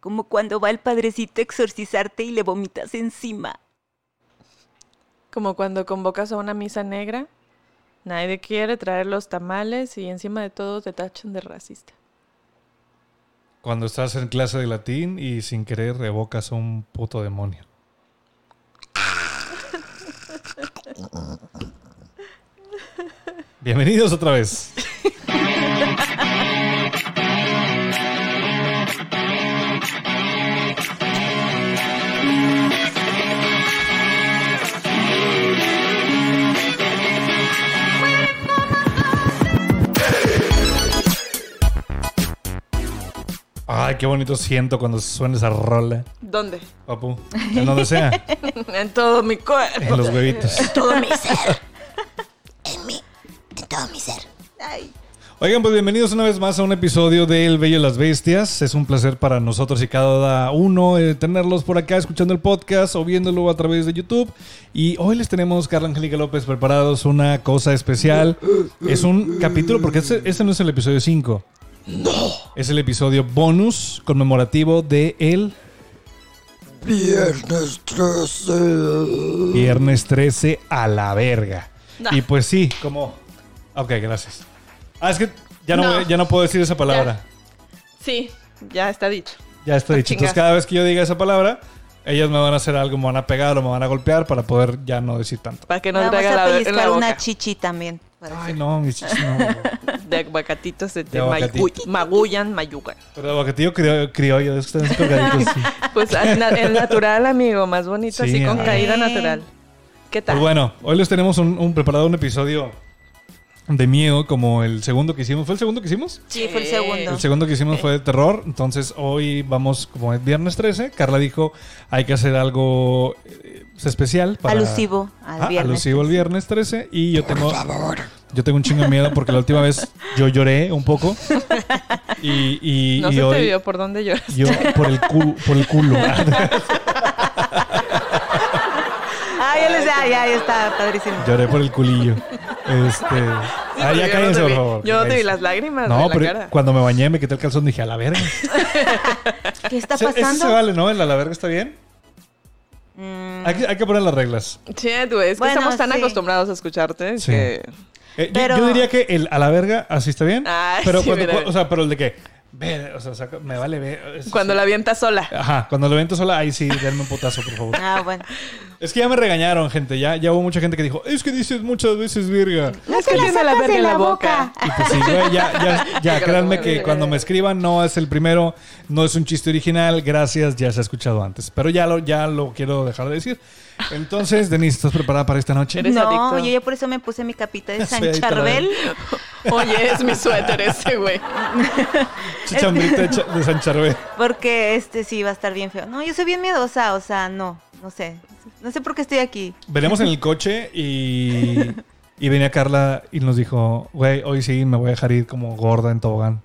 Como cuando va el padrecito a exorcizarte y le vomitas encima. Como cuando convocas a una misa negra, nadie quiere traer los tamales y encima de todo te tachan de racista. Cuando estás en clase de latín y sin querer revocas a un puto demonio. Bienvenidos otra vez. Ay, qué bonito siento cuando suena esa rola, ¿Dónde? papu. En donde sea, en todo mi cuerpo. en los huevitos. Todo mi ser. En mí. En todo mi ser. Ay. Oigan, pues bienvenidos una vez más a un episodio de El Bello y las Bestias. Es un placer para nosotros y cada uno eh, tenerlos por acá escuchando el podcast o viéndolo a través de YouTube. Y hoy les tenemos, Carla Angélica López, preparados una cosa especial. Es un capítulo, porque este, este no es el episodio 5. No. Es el episodio bonus conmemorativo de el Viernes 13. Viernes 13 a la verga. No. Y pues sí, como... Ok, gracias. Ah, es que ya no, No. voy- ya no puedo decir esa palabra. Sí, ya está dicho. Ya está dicho. Chinga. Entonces, cada vez que yo diga esa palabra, ellas me van a hacer algo, me van a pegar o me van a golpear para poder ya no decir tanto. Para que no Vamos te haga a la, en la pellizcar boca. una chichi también. Ay, no, mis chichis no. De aguacatitos se te De aguacatito. magu- magullan, mayugan. Pero aguacatillo criollo, criollo, de esos que están colgaditos, sí. Pues el natural, amigo, más bonito, Sí, así con caída natural. ¿Qué tal? Pues bueno, hoy les tenemos un, un- preparado un episodio de miedo, como el segundo que hicimos. ¿Fue el segundo que hicimos? Sí, fue el segundo. El segundo que hicimos fue de terror. Entonces, hoy vamos, como es viernes 13, Carla dijo, hay que hacer algo especial. Para, Alusivo al Ah, viernes. Alusivo al viernes 13. Y yo tengo... Yo tengo un chingo de miedo porque la última vez yo lloré un poco. Y, y, no y se hoy te vio por dónde lloras. yo por el culo. Por el culo. Ah, ya les ah, ya, ya está padrísimo. Lloré por el culillo. Este. ah, ya Yo no cállense, te por vi- favor. Yo no te vi las lágrimas No, de la pero cara. cuando me bañé me quité el calzón y dije, a la verga. ¿Qué está Se- Ese se pasando? vale, ¿no? El a la verga está bien. Mm, Hay que, hay que poner las reglas. Sí, tú, es que Bueno, estamos tan sí. acostumbrados a escucharte Sí. que... Eh, yo- Pero- yo, diría que el a la verga así está bien. Ay, pero sí, cuando, o sea, pero el de que ve, o sea, saca- me vale ver. es- Cuando la avientas sola. Ajá, cuando lo vento sola, ahí sí, denme un putazo, por favor. Ah, bueno. Es que ya me regañaron, gente. Ya, ya hubo mucha gente que dijo, es que dices muchas veces virga. es que tiene la verga en la la boca. Y pues sí, güey, ya, ya, ya, créanme que cuando me escriban no es el primero, no es un chiste original, gracias, ya se ha escuchado antes. Pero ya lo, ya lo quiero dejar de decir. Entonces, Denise, ¿estás preparada para esta noche? No, adicto. yo ya por eso me puse mi capita de San Charbel. Oye, es mi suéter ese, güey. Chichambrita de San Charbel. Porque este sí va a estar bien feo. No, yo soy bien miedosa, o sea, no, no sé. No sé por qué estoy aquí. Venimos en el coche y, y venía Carla y nos dijo, güey, hoy sí me voy a dejar ir como gorda en tobogán.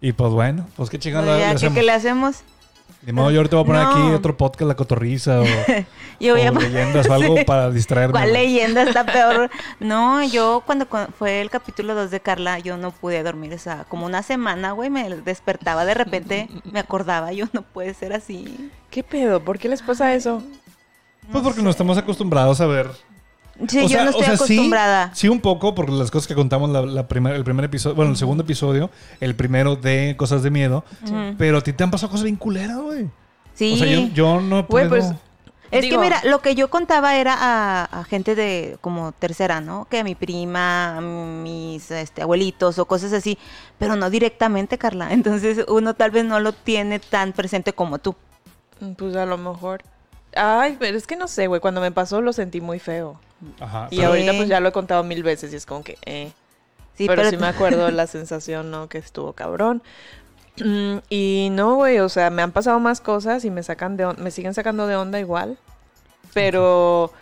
Y pues bueno, pues qué chingada le ya, ¿qué, qué le hacemos? Ni modo, yo ahorita voy a poner No. aquí otro podcast, La Cotorriza o, Yo voy o a leyendas o algo para distraerme. ¿Cuál leyenda está peor? No, yo cuando cu- fue el capítulo 2 de Carla, yo no pude dormir, o sea, como una semana, güey, me despertaba de repente, me acordaba, yo no puede ser así. ¿Qué pedo? ¿Por qué les pasa eso? Pues porque no estamos acostumbrados a ver Sí, O yo sea- no o estoy sea, acostumbrada. Sí, un poco, por las cosas que contamos la, la primer- el primer episodio, bueno, el segundo episodio, el primero de Cosas de Miedo. Pero a ti te han pasado cosas bien culeras, güey. Sí. O sea, yo, yo no puedo. Güey, pues, Es Digo- que mira, lo que yo contaba era a, a gente de como tercera, ¿no? Que a mi prima, a mis este, abuelitos o cosas así, pero no directamente, Carla. Entonces uno tal vez no lo tiene tan presente como tú. Pues a lo mejor. Ay, pero es que no sé, güey. Cuando me pasó lo sentí muy feo. Ajá. Y ahorita pues ya lo he contado mil veces y es como que, eh. Sí, pero, pero, sí me acuerdo la sensación, ¿no? Que estuvo cabrón. Y no, güey, o sea, me han pasado más cosas y me sacan de on- me siguen sacando de onda igual. Pero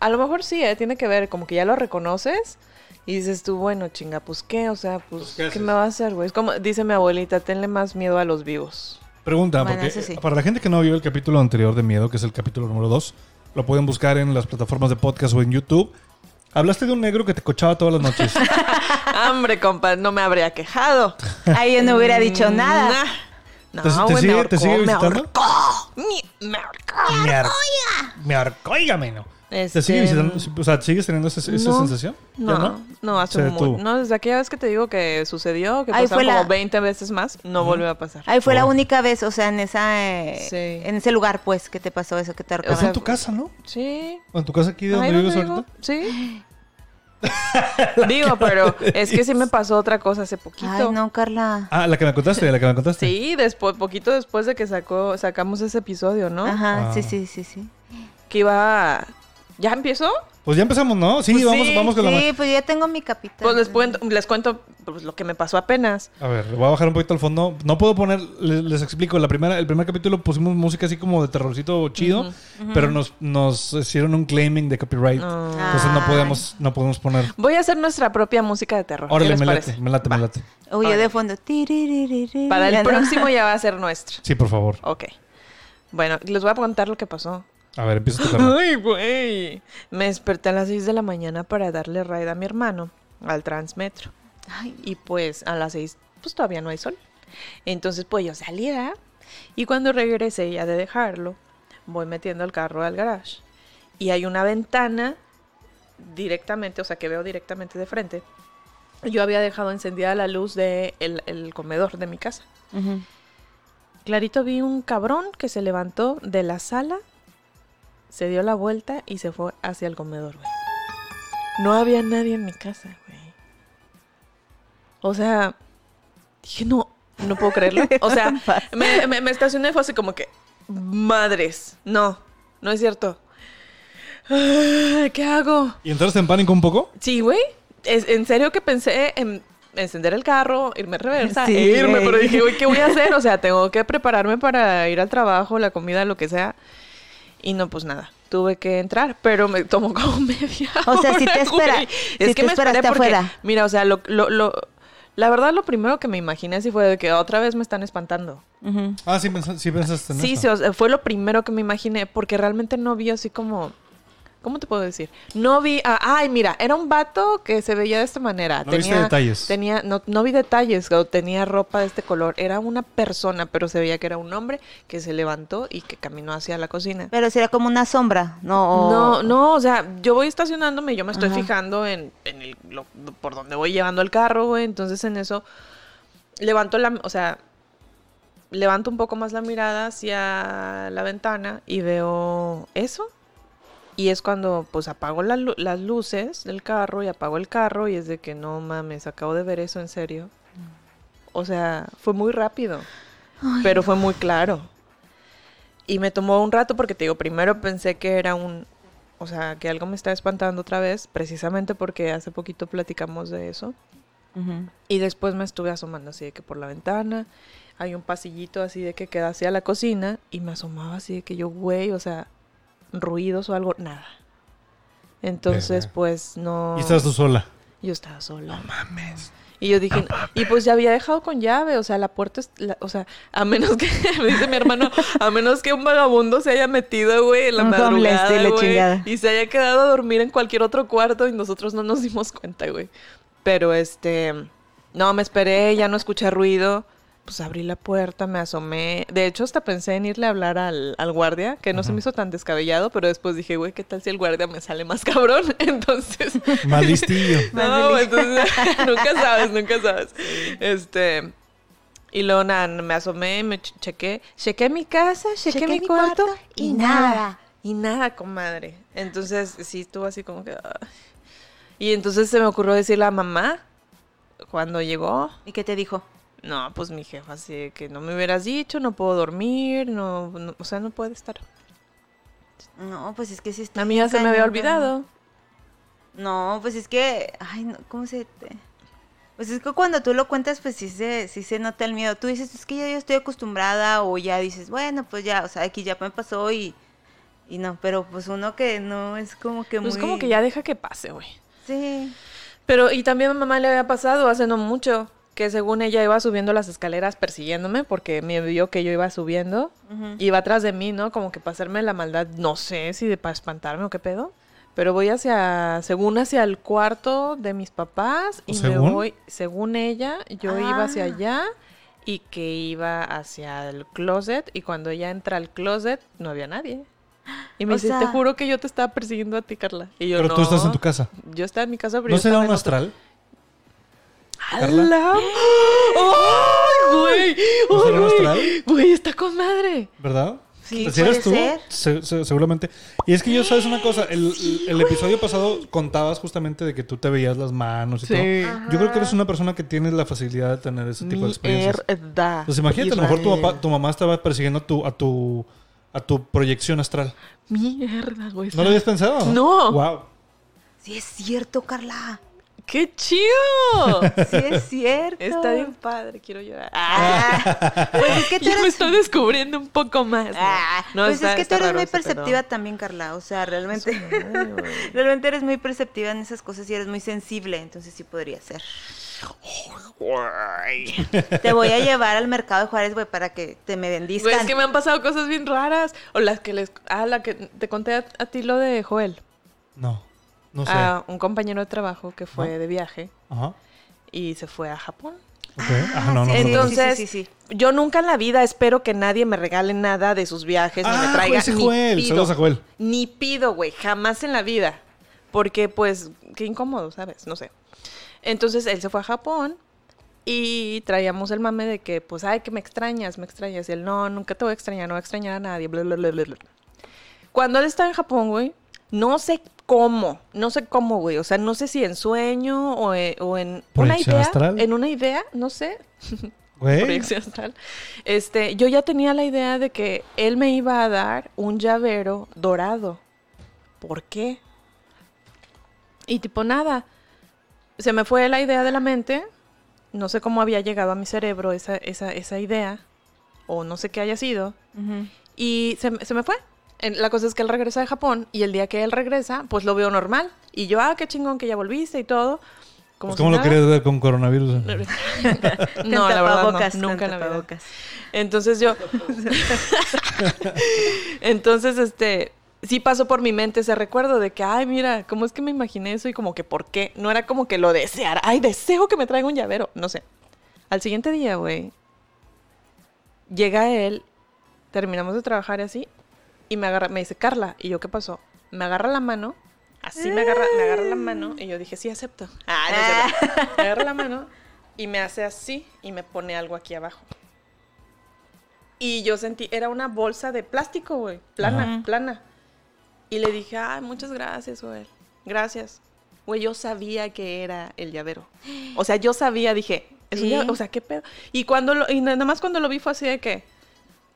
a lo mejor sí, ¿eh? tiene que ver, como que ya lo reconoces y dices tú, bueno, chinga, pues qué, o sea, pues, Pues, ¿qué me va a hacer, güey? Es como dice mi abuelita, tenle más miedo a los vivos. Pregunta, Bueno, porque sí. para la gente que no vio el capítulo anterior de Miedo, que es el capítulo número 2, lo pueden buscar en las plataformas de podcast o en YouTube. Hablaste de un negro que te cochaba todas las noches. Hombre, compa, no me habría quejado. ahí yo no hubiera dicho nada. Nah. No, ¿Te, sigue, me te ahorcó, sigue me visitando? ahorcó. Me, me ahorcó. Me, me ahorcó, ¿Te Este, sigue visitando? O sea, ¿sigues teniendo esa, esa no, sensación? ¿Ya No, no? no, hace muy, no, desde aquella vez que te digo que sucedió, que Ahí pasaron fue la- como 20 veces más, no volvió a pasar. Ahí fue la única vez, o sea, en esa eh, Sí. en ese lugar pues que te pasó eso que te O ahorcaron. sea, en tu casa, ¿no? Sí. ¿O en tu casa aquí de donde vives ahorita? Sí. Digo, pero es que sí me pasó otra cosa hace poquito. Ay, no, Carla. Ah, la que me contaste, la que me contaste. Sí, después, poquito después de que sacó, sacamos ese episodio, ¿no? Ajá, Ah. sí, sí, sí, sí. Que iba. ¿Ya empezó? Pues ya empezamos, ¿no? Sí, Pues vamos, sí, vamos con la... Sí, pues ya tengo mi capítulo. Pues les cuento, les cuento pues, lo que me pasó apenas. A ver, voy a bajar un poquito al fondo. No puedo poner, les, les explico, la primera, el primer capítulo pusimos música así como de terrorcito chido, pero nos, nos hicieron un claiming de copyright. Entonces no Ay. podemos, no podemos poner. Voy a hacer nuestra propia música de terror. ¿Qué Órale, me late, me late, me late. Órale. de fondo. Para el próximo ya va a ser nuestro. Sí, por favor. Ok. Bueno, les voy a contar lo que pasó. A ver, empieza tu. Ay, güey. Me desperté a las 6 de la mañana para darle ride a mi hermano al Transmetro. Ay, Y pues a las 6, pues todavía no hay sol. Entonces, pues yo salí. Y cuando regresé ya de dejarlo, voy metiendo el carro al garage. Y hay una ventana directamente, o sea, que veo directamente de frente. Yo había dejado encendida la luz del de el comedor de mi casa. ujú. Clarito vi un cabrón que se levantó de la sala, se dio la vuelta y se fue hacia el comedor, güey. No había nadie en mi casa, güey. O sea, dije, no, no puedo creerlo. O sea, me, me, me estacioné y fue así como que, madres, no, no es cierto. Ay, ¿Qué hago? ¿Y entraste en pánico un poco? Sí, güey. Es, en serio que pensé en encender el carro, irme a reversa, Sí, e irme, güey. pero dije, güey, ¿qué voy a hacer? O sea, tengo que prepararme para ir al trabajo, la comida, lo que sea. Y no, pues nada, tuve que entrar, pero me tomó como media O sea, sí te espera- güey. Es te que me esperé esperaste porque, afuera. mira, o sea, lo, lo, lo- la verdad lo primero que me imaginé sí fue de que otra vez me están espantando. Ah, sí, pensa- sí pensaste en Sí, eso. sí, o sea, fue lo primero que me imaginé, porque realmente no vi así como... ¿Cómo te puedo decir? No vi... ay, mira, era un vato que se veía de esta manera. No viste detalles. Tenía, no, no vi detalles, o tenía ropa de este color. Era una persona, pero se veía que era un hombre que se levantó y que caminó hacia la cocina. Pero sería como una sombra, ¿no? o- No, no, o sea, yo voy estacionándome y yo me estoy Ajá. fijando en, en el, lo- por donde voy llevando el carro, güey. Entonces en eso levanto la, o sea, levanto un poco más la mirada hacia la ventana y veo eso. Y es cuando pues apago la las luces del carro y apago el carro y es de que no mames, acabo de ver eso en serio. O sea, fue muy rápido, pero fue muy claro. Y me tomó un rato porque te digo, primero pensé que era un, o sea, que algo me está espantando otra vez, precisamente porque hace poquito platicamos de eso. Y después me estuve asomando así de que por la ventana hay un pasillito así de que queda hacia la cocina y me asomaba así de que yo, güey, o sea, ruidos o algo, nada. Entonces, pues no. Y estabas tú sola. Yo estaba sola. No mames. Y yo dije, y pues ya había dejado con llave, o sea, la puerta, es- la- o sea, a menos que, me dice mi hermano, a menos que un vagabundo se haya metido, güey, en la madrugada, la güey, y se haya quedado a dormir en cualquier otro cuarto y nosotros no nos dimos cuenta, güey. Pero este, no, me esperé, ya no escuché ruido, pues abrí la puerta, me asomé. De hecho, hasta pensé en irle a hablar al, al guardia, que no se me hizo tan descabellado, pero después dije, güey, ¿qué tal si el guardia me sale más cabrón? Entonces, Más listillo. no, entonces nunca sabes, nunca sabes. Este. Y luego nada, me asomé, me ch- chequé, chequé mi casa, chequé, Chequé mi, mi cuarto, cuarto y y nada. nada. Y nada, comadre. Entonces sí estuvo así como que. ay. Y entonces se me ocurrió decirle a mamá cuando llegó. ¿Y qué te dijo? No, pues mi jefa, así de que no me hubieras dicho, no puedo dormir, no, no- o sea, no puede estar. No, pues es que sí está. A mí ya se me había olvidado. No, pues es que, ay, no, ¿cómo se te...? Pues es que cuando tú lo cuentas, pues sí se, sí se nota el miedo. Tú dices, es que yo ya estoy acostumbrada o ya dices, bueno, pues ya, o sea, aquí ya me pasó y, y no, pero pues uno que no es como que Pues muy... como que ya deja que pase, güey. Sí. Pero, y también a mamá le había pasado hace no mucho, que según ella iba subiendo las escaleras persiguiéndome, porque me vio que yo iba subiendo, Ujú. iba atrás de mí, ¿no? Como que para hacerme la maldad, no sé si de para espantarme o qué pedo. Pero voy hacia, según hacia el cuarto de mis papás y ¿Según? me voy, según ella, yo iba hacia Ah. allá y que iba hacia el closet y cuando ella entra al closet no había nadie. Y me O dice, te juro que yo te estaba persiguiendo a ti, Carla. Y yo, Pero tú estás en tu casa. Yo estaba en mi casa, pero ¿No yo será un en otro- ¡Hala! ¡Ay, güey! ¿No ¡Ay, güey! astral? Güey, está con madre. ¿Verdad? Sí, ¿Si eres tú? ser. Se- se- seguramente. Y es que yo sabes una cosa, el, el episodio pasado contabas justamente de que tú te veías las manos y todo. Yo creo que eres una persona que tienes la facilidad de tener ese tipo de experiencias. Mierda. Pues imagínate, a lo mejor tu, papá- tu mamá estaba persiguiendo a tu, a tu, a tu proyección astral. Mierda, güey. ¿No lo habías pensado? No. Wow. Sí es cierto, Carla. ¡Qué chido! Sí es cierto. Está bien padre, quiero llorar. Ah, pues es que tú Ya me estoy descubriendo un poco más. ¿no? Ah, No, pues está- es que tú eres raro muy pedo. perceptiva también, Carla. O sea, realmente, realmente eres muy perceptiva en esas cosas y eres muy sensible, entonces sí podría ser. Te voy a llevar al mercado de Juárez, güey, para que te me bendizcan. Güey, es que me han pasado cosas bien raras. O las que les. Ah, la que te conté a, a ti lo de Joel. No, no sé. A un compañero de trabajo que fue de viaje Ajá. y se fue a Japón. Ok. Ajá, no, no. Entonces, sí, sí, sí. yo nunca en la vida espero que nadie me regale nada de sus viajes, ni Ah, me traiga. ese ni Joel. pido. Saludos a Joel. Ni pido, güey, jamás en la vida. Porque, pues, qué incómodo, ¿sabes? No sé. Entonces, él se fue a Japón y traíamos el mame de que, pues, ay, que me extrañas, me extrañas. Y él, no, nunca te voy a extrañar, no voy a extrañar a nadie, bla, bla, bla, bla, bla. Cuando él estaba en Japón, güey, no sé cómo, no sé cómo, güey. O sea, no sé si en sueño o, e- o en una ¿Proyección idea. astral? En una idea, no sé, Güey. proyección astral. Este, yo ya tenía la idea de que él me iba a dar un llavero dorado. ¿Por qué? Y tipo nada. Se me fue la idea de la mente. No sé cómo había llegado a mi cerebro esa, esa, esa idea. O no sé qué haya sido. Y se, se me fue. En- La cosa es que él regresa de Japón y el día que él regresa, pues lo veo normal. Y yo, ah, qué chingón que ya volviste y todo. Como Pues, si ¿Cómo lo nada. querías ver con coronavirus? No, la verdad no, nunca la tapabocas. Entonces yo. Entonces, este. Sí pasó por mi mente ese recuerdo de que, ay, mira, ¿cómo es que me imaginé eso? Y como que, ¿por qué? No era como que lo deseara. Ay, deseo que me traiga un llavero. No sé. Al siguiente día, güey. Llega él, terminamos de trabajar y así. Y me agarra, me dice, Carla. Y yo, ¿qué pasó? Me agarra la mano. Así me agarra, me agarra la mano. Y yo dije, sí, acepto. Ah, no cierto. Me agarra la mano y me hace así y me pone algo aquí abajo. Y yo sentí, era una bolsa de plástico, güey, plana, Ajá. plana. Y le dije, ay, muchas gracias, güey, gracias. Güey, yo sabía que era el llavero. O sea, yo sabía, dije, es un llavero, o sea, qué pedo. Y cuando lo, y nada más cuando lo vi fue así de que,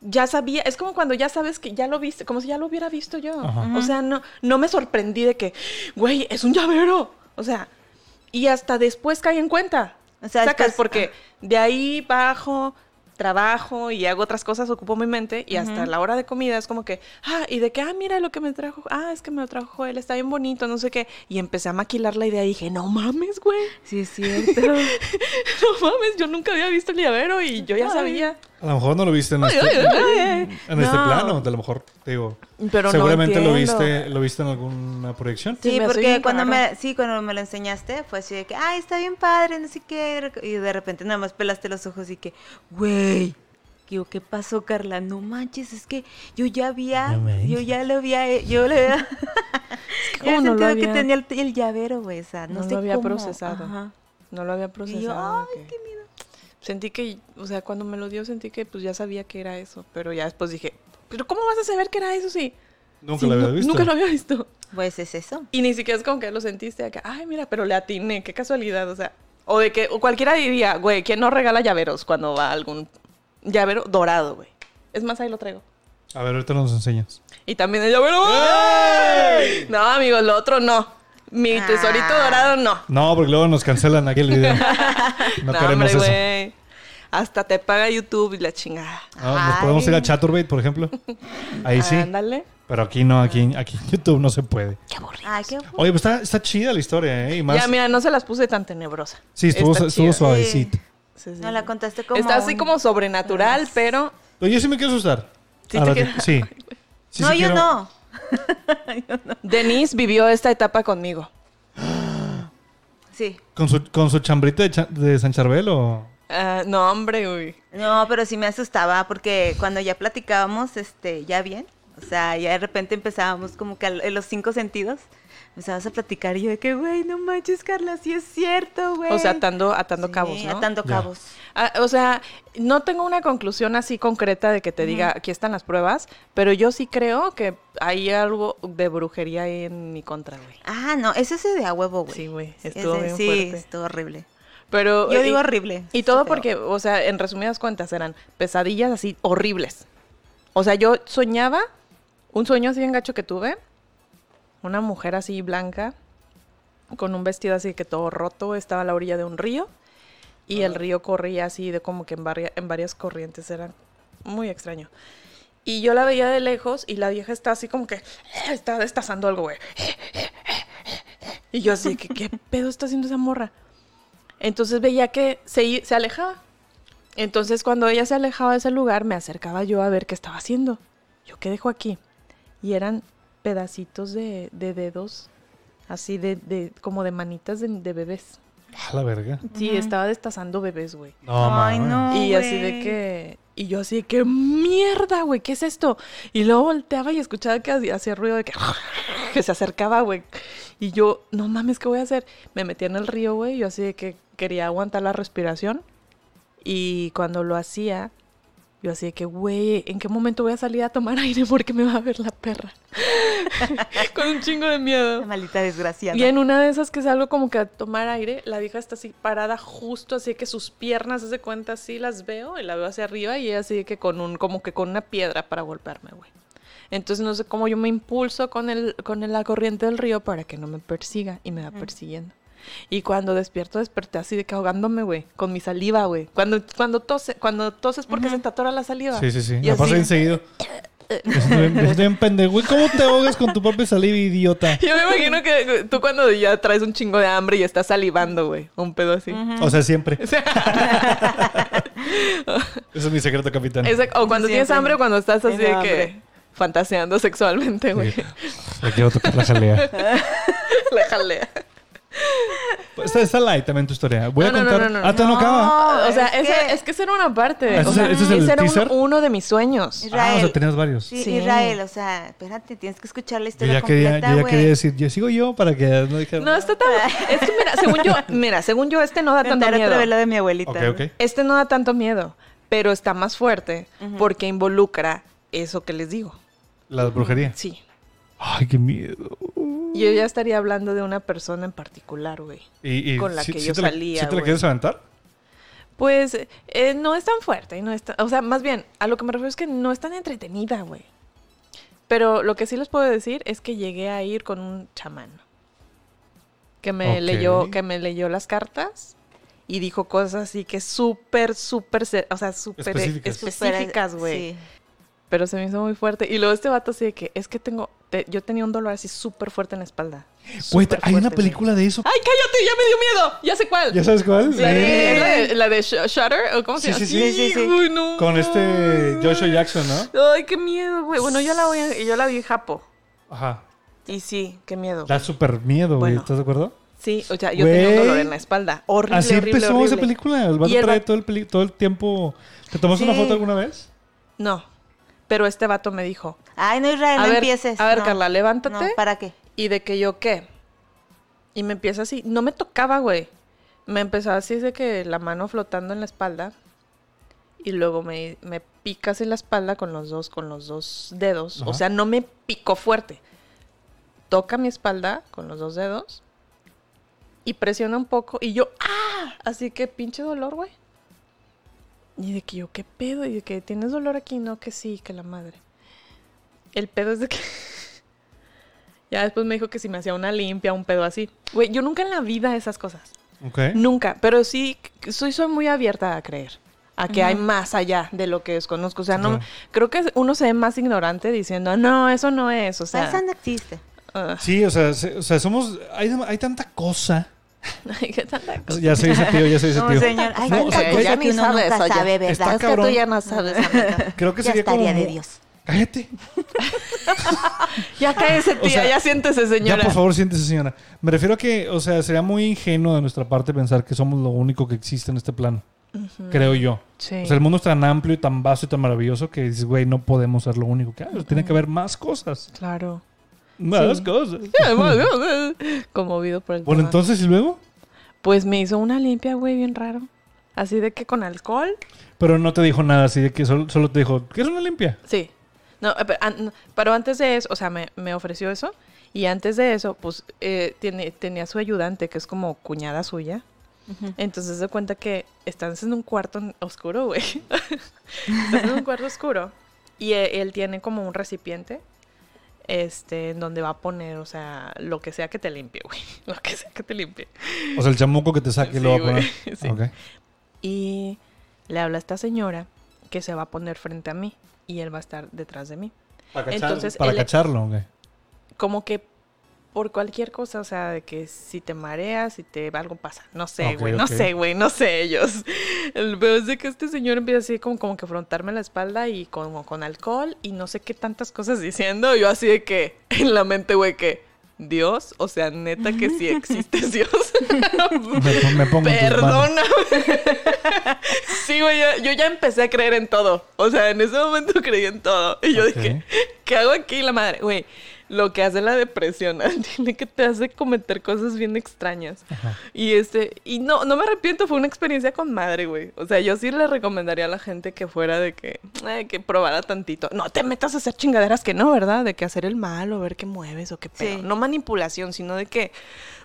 ya sabía, es como cuando ya sabes que ya lo viste, como si ya lo hubiera visto yo. Ajá. O sea, no, no me sorprendí de que, güey, es un llavero. O sea, y hasta después caí en cuenta. O sea, Sacas, después- porque de ahí bajo, trabajo y hago otras cosas, ocupo mi mente y hasta la hora de comida es como que, ah, y de que, ah, mira lo que me trajo, ah, es que me lo trajo Joel, está bien bonito, no sé qué. Y empecé a maquilar la idea y dije, no mames, güey, Sí, es cierto. no mames, yo nunca había visto el llavero y yo ya Ay. sabía. A lo mejor no lo viste en este, en este No. plano. A lo mejor, te digo. Pero no seguramente lo entiendo. viste, lo viste en alguna proyección. Sí, porque cuando raro. me, sí, cuando me lo enseñaste fue así de que, ay, está bien padre, no sé qué. Y de repente nada más pelaste los ojos y que, güey. Digo, ¿qué pasó, Carla? No manches, es que yo ya había, No yo ya lo había, yo le había, yo ¿Cómo había no lo sentido que había- tenía el, el llavero, güey, o sea, no, No sé lo había cómo. procesado. Ajá. No lo había Y procesado. yo, ay, qué miedo. Sentí que, o sea, cuando me lo dio sentí que pues ya sabía que era eso, pero ya después dije, pero ¿cómo vas a saber que era eso si Nunca si lo había visto. Nunca lo había visto. Pues es eso. Y ni siquiera es como que lo sentiste acá, ay, mira, pero le atiné, qué casualidad, o sea, o de que o cualquiera diría, güey, ¿quién no regala llaveros cuando va a algún llavero dorado, güey? Es más, ahí lo traigo. A ver, ahorita nos enseñas. Y también el llavero. ¡Ey! No, amigos, lo otro no. Mi tesorito Ah. dorado no. No, porque luego nos cancelan aquel video. No, queremos hombre, eso. güey. Hasta te paga YouTube y la chingada. No, nos podemos ir a Ay. Chaturbate, por ejemplo. Ahí sí. Ándale. Pero aquí no, aquí, aquí en YouTube no se puede. Ay, qué bu- Oye, pues está, está chida la historia, ¿eh? Y más. Ya, mira, no se las puse tan tenebrosa. sí, estuvo, Está estuvo. Sí, sí. No la contaste como. Está así un- como sobrenatural, pero Pero yo sí me quiero asustar. Sí A te la quieres- que- sí. Sí, no, sí yo quiero- no. Denise vivió esta etapa conmigo. Sí. ¿Con su, con su chambrita de, cha- de San Charbel o...? Ah, no, hombre, uy. No, pero sí me asustaba porque cuando ya platicábamos, este, ya bien, o sea, ya de repente empezábamos como que al- en los cinco sentidos, empezabas a platicar y yo de que, güey, no manches, Carla, sí es cierto, güey. O sea, atando, atando Sí, cabos, ¿no? Atando cabos. Ah, o sea, no tengo una conclusión así concreta de que te diga, aquí están las pruebas, pero yo sí creo que hay algo de brujería ahí en mi contra, güey. Ah, no, es ese de a huevo, güey. Sí, güey, Ese- estuvo bien sí, fuerte. estuvo horrible. Pero Yo y- digo horrible. Y todo porque, o sea, en resumidas cuentas eran pesadillas así horribles. O sea, yo soñaba, un sueño así en gacho que tuve, una mujer así blanca, con un vestido así que todo roto, estaba a la orilla de un río y el río corría así de como que en, varia- en varias corrientes, era muy extraño. Y yo la veía de lejos y la vieja está así como que está destazando algo, güey. Y yo así, ¿qué pedo está haciendo esa morra? Entonces veía que se, se alejaba. Entonces cuando ella se alejaba de ese lugar, me acercaba yo a ver qué estaba haciendo. Yo, ¿qué dejo aquí? Y eran pedacitos de, de dedos, así de, de, como de manitas de, de bebés. A la verga. Sí, estaba destazando bebés, güey. No, Ay, mames. no. y así de que... Y yo así de que, mierda, güey, ¿qué es esto? Y luego volteaba y escuchaba que hacía, hacía ruido de que... Que se acercaba, güey. Y yo, no mames, ¿qué voy a hacer? Me metí en el río, güey. Yo así de que quería aguantar la respiración. Y cuando lo hacía, yo así de que, güey, ¿en qué momento voy a salir a tomar aire porque me va a ver la perra? Con un chingo de miedo. La maldita desgraciada. Y en una de esas que salgo como que a tomar aire, la vieja está así parada justo así que sus piernas, hace cuenta, así las veo y la veo hacia arriba y ella así que con un, como que con una piedra para golpearme, güey. Entonces no sé cómo yo me impulso con el, con la corriente del río para que no me persiga y me va persiguiendo. Y cuando despierto, desperté así de que ahogándome, güey, con mi saliva, güey. Cuando, cuando tose, cuando toses porque se te atora la saliva. Sí, sí, sí. Y Me pasa así- enseguido. Siento bien pendejo. Güey, ¿cómo te ahogas con tu propia saliva, idiota? Yo me imagino que tú cuando ya traes un chingo de hambre y estás salivando, güey, un pedo así. O sea, siempre. Ese es mi secreto, capitán. O cuando tienes hambre o cuando estás así de que fantaseando sexualmente, güey. Sí. Le quiero tocar la jalea. La jalea. Está, está light también tu historia. Voy a No, no, contar. no, no, no. Ah, ¿te no No. acaba? o sea, es ese- que- es que era una parte. Ah, o ¿ese es sea, el- ese es el era un- uno de mis sueños. Israel. Ah, o sea, tenías varios. Sí, Sí. Israel, o sea, espérate, tienes que escuchar la Yo historia ya quería, completa, yo ya quería decir, yo sigo yo para que no dijera. No, está tan... Es que mira, según yo, mira, según yo, este no da tanto Contar otra vez miedo. lo de mi abuelita. Este no da tanto miedo, pero está más fuerte porque involucra eso que les digo. La brujería. Sí. Ay, qué miedo. Yo ya estaría hablando de una persona en particular, güey. Y, y Con la sí- que sí yo te la- salía, ¿Sí te la güey. quieres aventar? Pues eh, no es tan fuerte y no es tan- o sea, más bien, a lo que me refiero es que no es tan entretenida, güey. Pero lo que sí les puedo decir es que llegué a ir con un chamán que me leyó, que me leyó las cartas y dijo cosas así que súper, súper, o sea, súper Específicas. específicas, güey. Sí. Pero se me hizo muy fuerte. Y luego este vato así de que, es que tengo, te- yo tenía un dolor así súper fuerte en la espalda. Güey, hay una película de eso. ¡Ay, cállate! ¡Ya me dio miedo! ¡Ya sé cuál! ¿Ya sabes cuál? La de, la de, la de Sh- Shutter, ¿o cómo se Sí, llama? sí, sí. Sí, sí, sí. Uy, no. Con este Joshua Jackson, ¿no? Ay, qué miedo, güey. Bueno, yo la voy a- yo la vi en Japo. Ajá. Y sí, qué miedo. Da súper miedo, güey. Bueno. ¿Estás de acuerdo? Sí, o sea, yo tenía un dolor en la espalda. Horrible, Así horrible, empezó horrible. esa película. El vato trae todo el, todo el tiempo. ¿Te tomaste una Sí. foto alguna vez? No, pero este vato me dijo, Ay, no, Israel, a no ver, empieces. a ver, no. Carla, levántate. No, ¿para qué? Y de que yo, ¿qué? Y me empieza así. No me tocaba, güey. Me empezó así de que la mano flotando en la espalda. Y luego me, me picas en la espalda con los dos, con los dos dedos. Ajá. O sea, no me picó fuerte. Toca mi espalda con los dos dedos. Y presiona un poco. Y yo, ¡ah! Así que pinche dolor, güey. Y de que yo, ¿qué pedo? Y de que tienes dolor aquí. No, que sí, que la madre. El pedo es de que. Ya después me dijo que si me hacía una limpia, un pedo así. Güey, yo nunca en la vida esas cosas. Ok. Nunca. Pero sí, soy, soy muy abierta a creer. A que hay más allá de lo que desconozco. O sea, no, claro. creo que uno se ve más ignorante diciendo, no, eso no es. O sea, Esa no existe. ah, Sí, o sea, se- o sea somos. Hay, hay tanta cosa. ay, qué tanta cosa. Ya se dice tío, ya se dice No, tío. señor. Ay, No, o sea, ya que uno nunca oye. sabe, ¿verdad? Está es que tú ya no sabes, amiga. Creo que ya sería estaría como. de Dios. Cállate. Ya cállese, tía, sea, ya siéntese, señora. Ya, por favor, siéntese, señora. Me refiero a que, o sea, sería muy ingenuo de nuestra parte pensar que somos lo único que existe en este plano. creo yo. Sí. O sea, el mundo es tan amplio y tan vasto y tan maravilloso que dices, güey, no podemos ser lo único que hay. Tiene que haber más cosas. Claro. Más Sí. cosas. Conmovido por el Bueno, tema. entonces, ¿y luego? Pues me hizo una limpia, güey, bien raro. Así de que con alcohol. Pero no te dijo nada así de que solo, solo te dijo, ¿quieres una limpia? Sí. No, eh, pero, an- no, pero antes de eso, o sea, me, me ofreció eso. Y antes de eso, pues, eh, tiene, tenía su ayudante, que es como cuñada suya. Entonces se cuenta que están en un cuarto oscuro, güey. están en un cuarto oscuro. Y e- él, tiene como un recipiente. Este, en donde va a poner, o sea, lo que sea que te limpie, güey. Lo que sea que te limpie. O sea, el chamuco que te saque y lo va a Sí, poner. güey, sí. Y le habla a esta señora que se va a poner frente a mí. Y él va a estar detrás de mí. Para, cachar- Entonces, para él- cacharlo, ok. como que por cualquier cosa, o sea, de que si te mareas, si te algo pasa, no sé, güey, no sé, güey, no sé ellos. El peor es de que este señor empieza así como, como que frontarme la espalda y como con alcohol y no sé qué tantas cosas diciendo, yo así de que en la mente, güey, que Dios, o sea, neta que sí existe Dios. Me, me pongo. Perdóname. sí, güey, yo, yo ya empecé a creer en todo. O sea, en ese momento creí en todo. Y yo dije, ¿qué hago aquí? La madre, güey, lo que hace la depresión, tiene que te hace cometer cosas bien extrañas. Ajá. Y este, y no, no me arrepiento, fue una experiencia con madre, güey. O sea, yo sí le recomendaría a la gente que fuera de que, eh, que probara tantito. No te metas a hacer chingaderas que no, ¿verdad? De que hacer el mal o ver qué mueves o qué pedo. Sí. No manipulación, sino de que,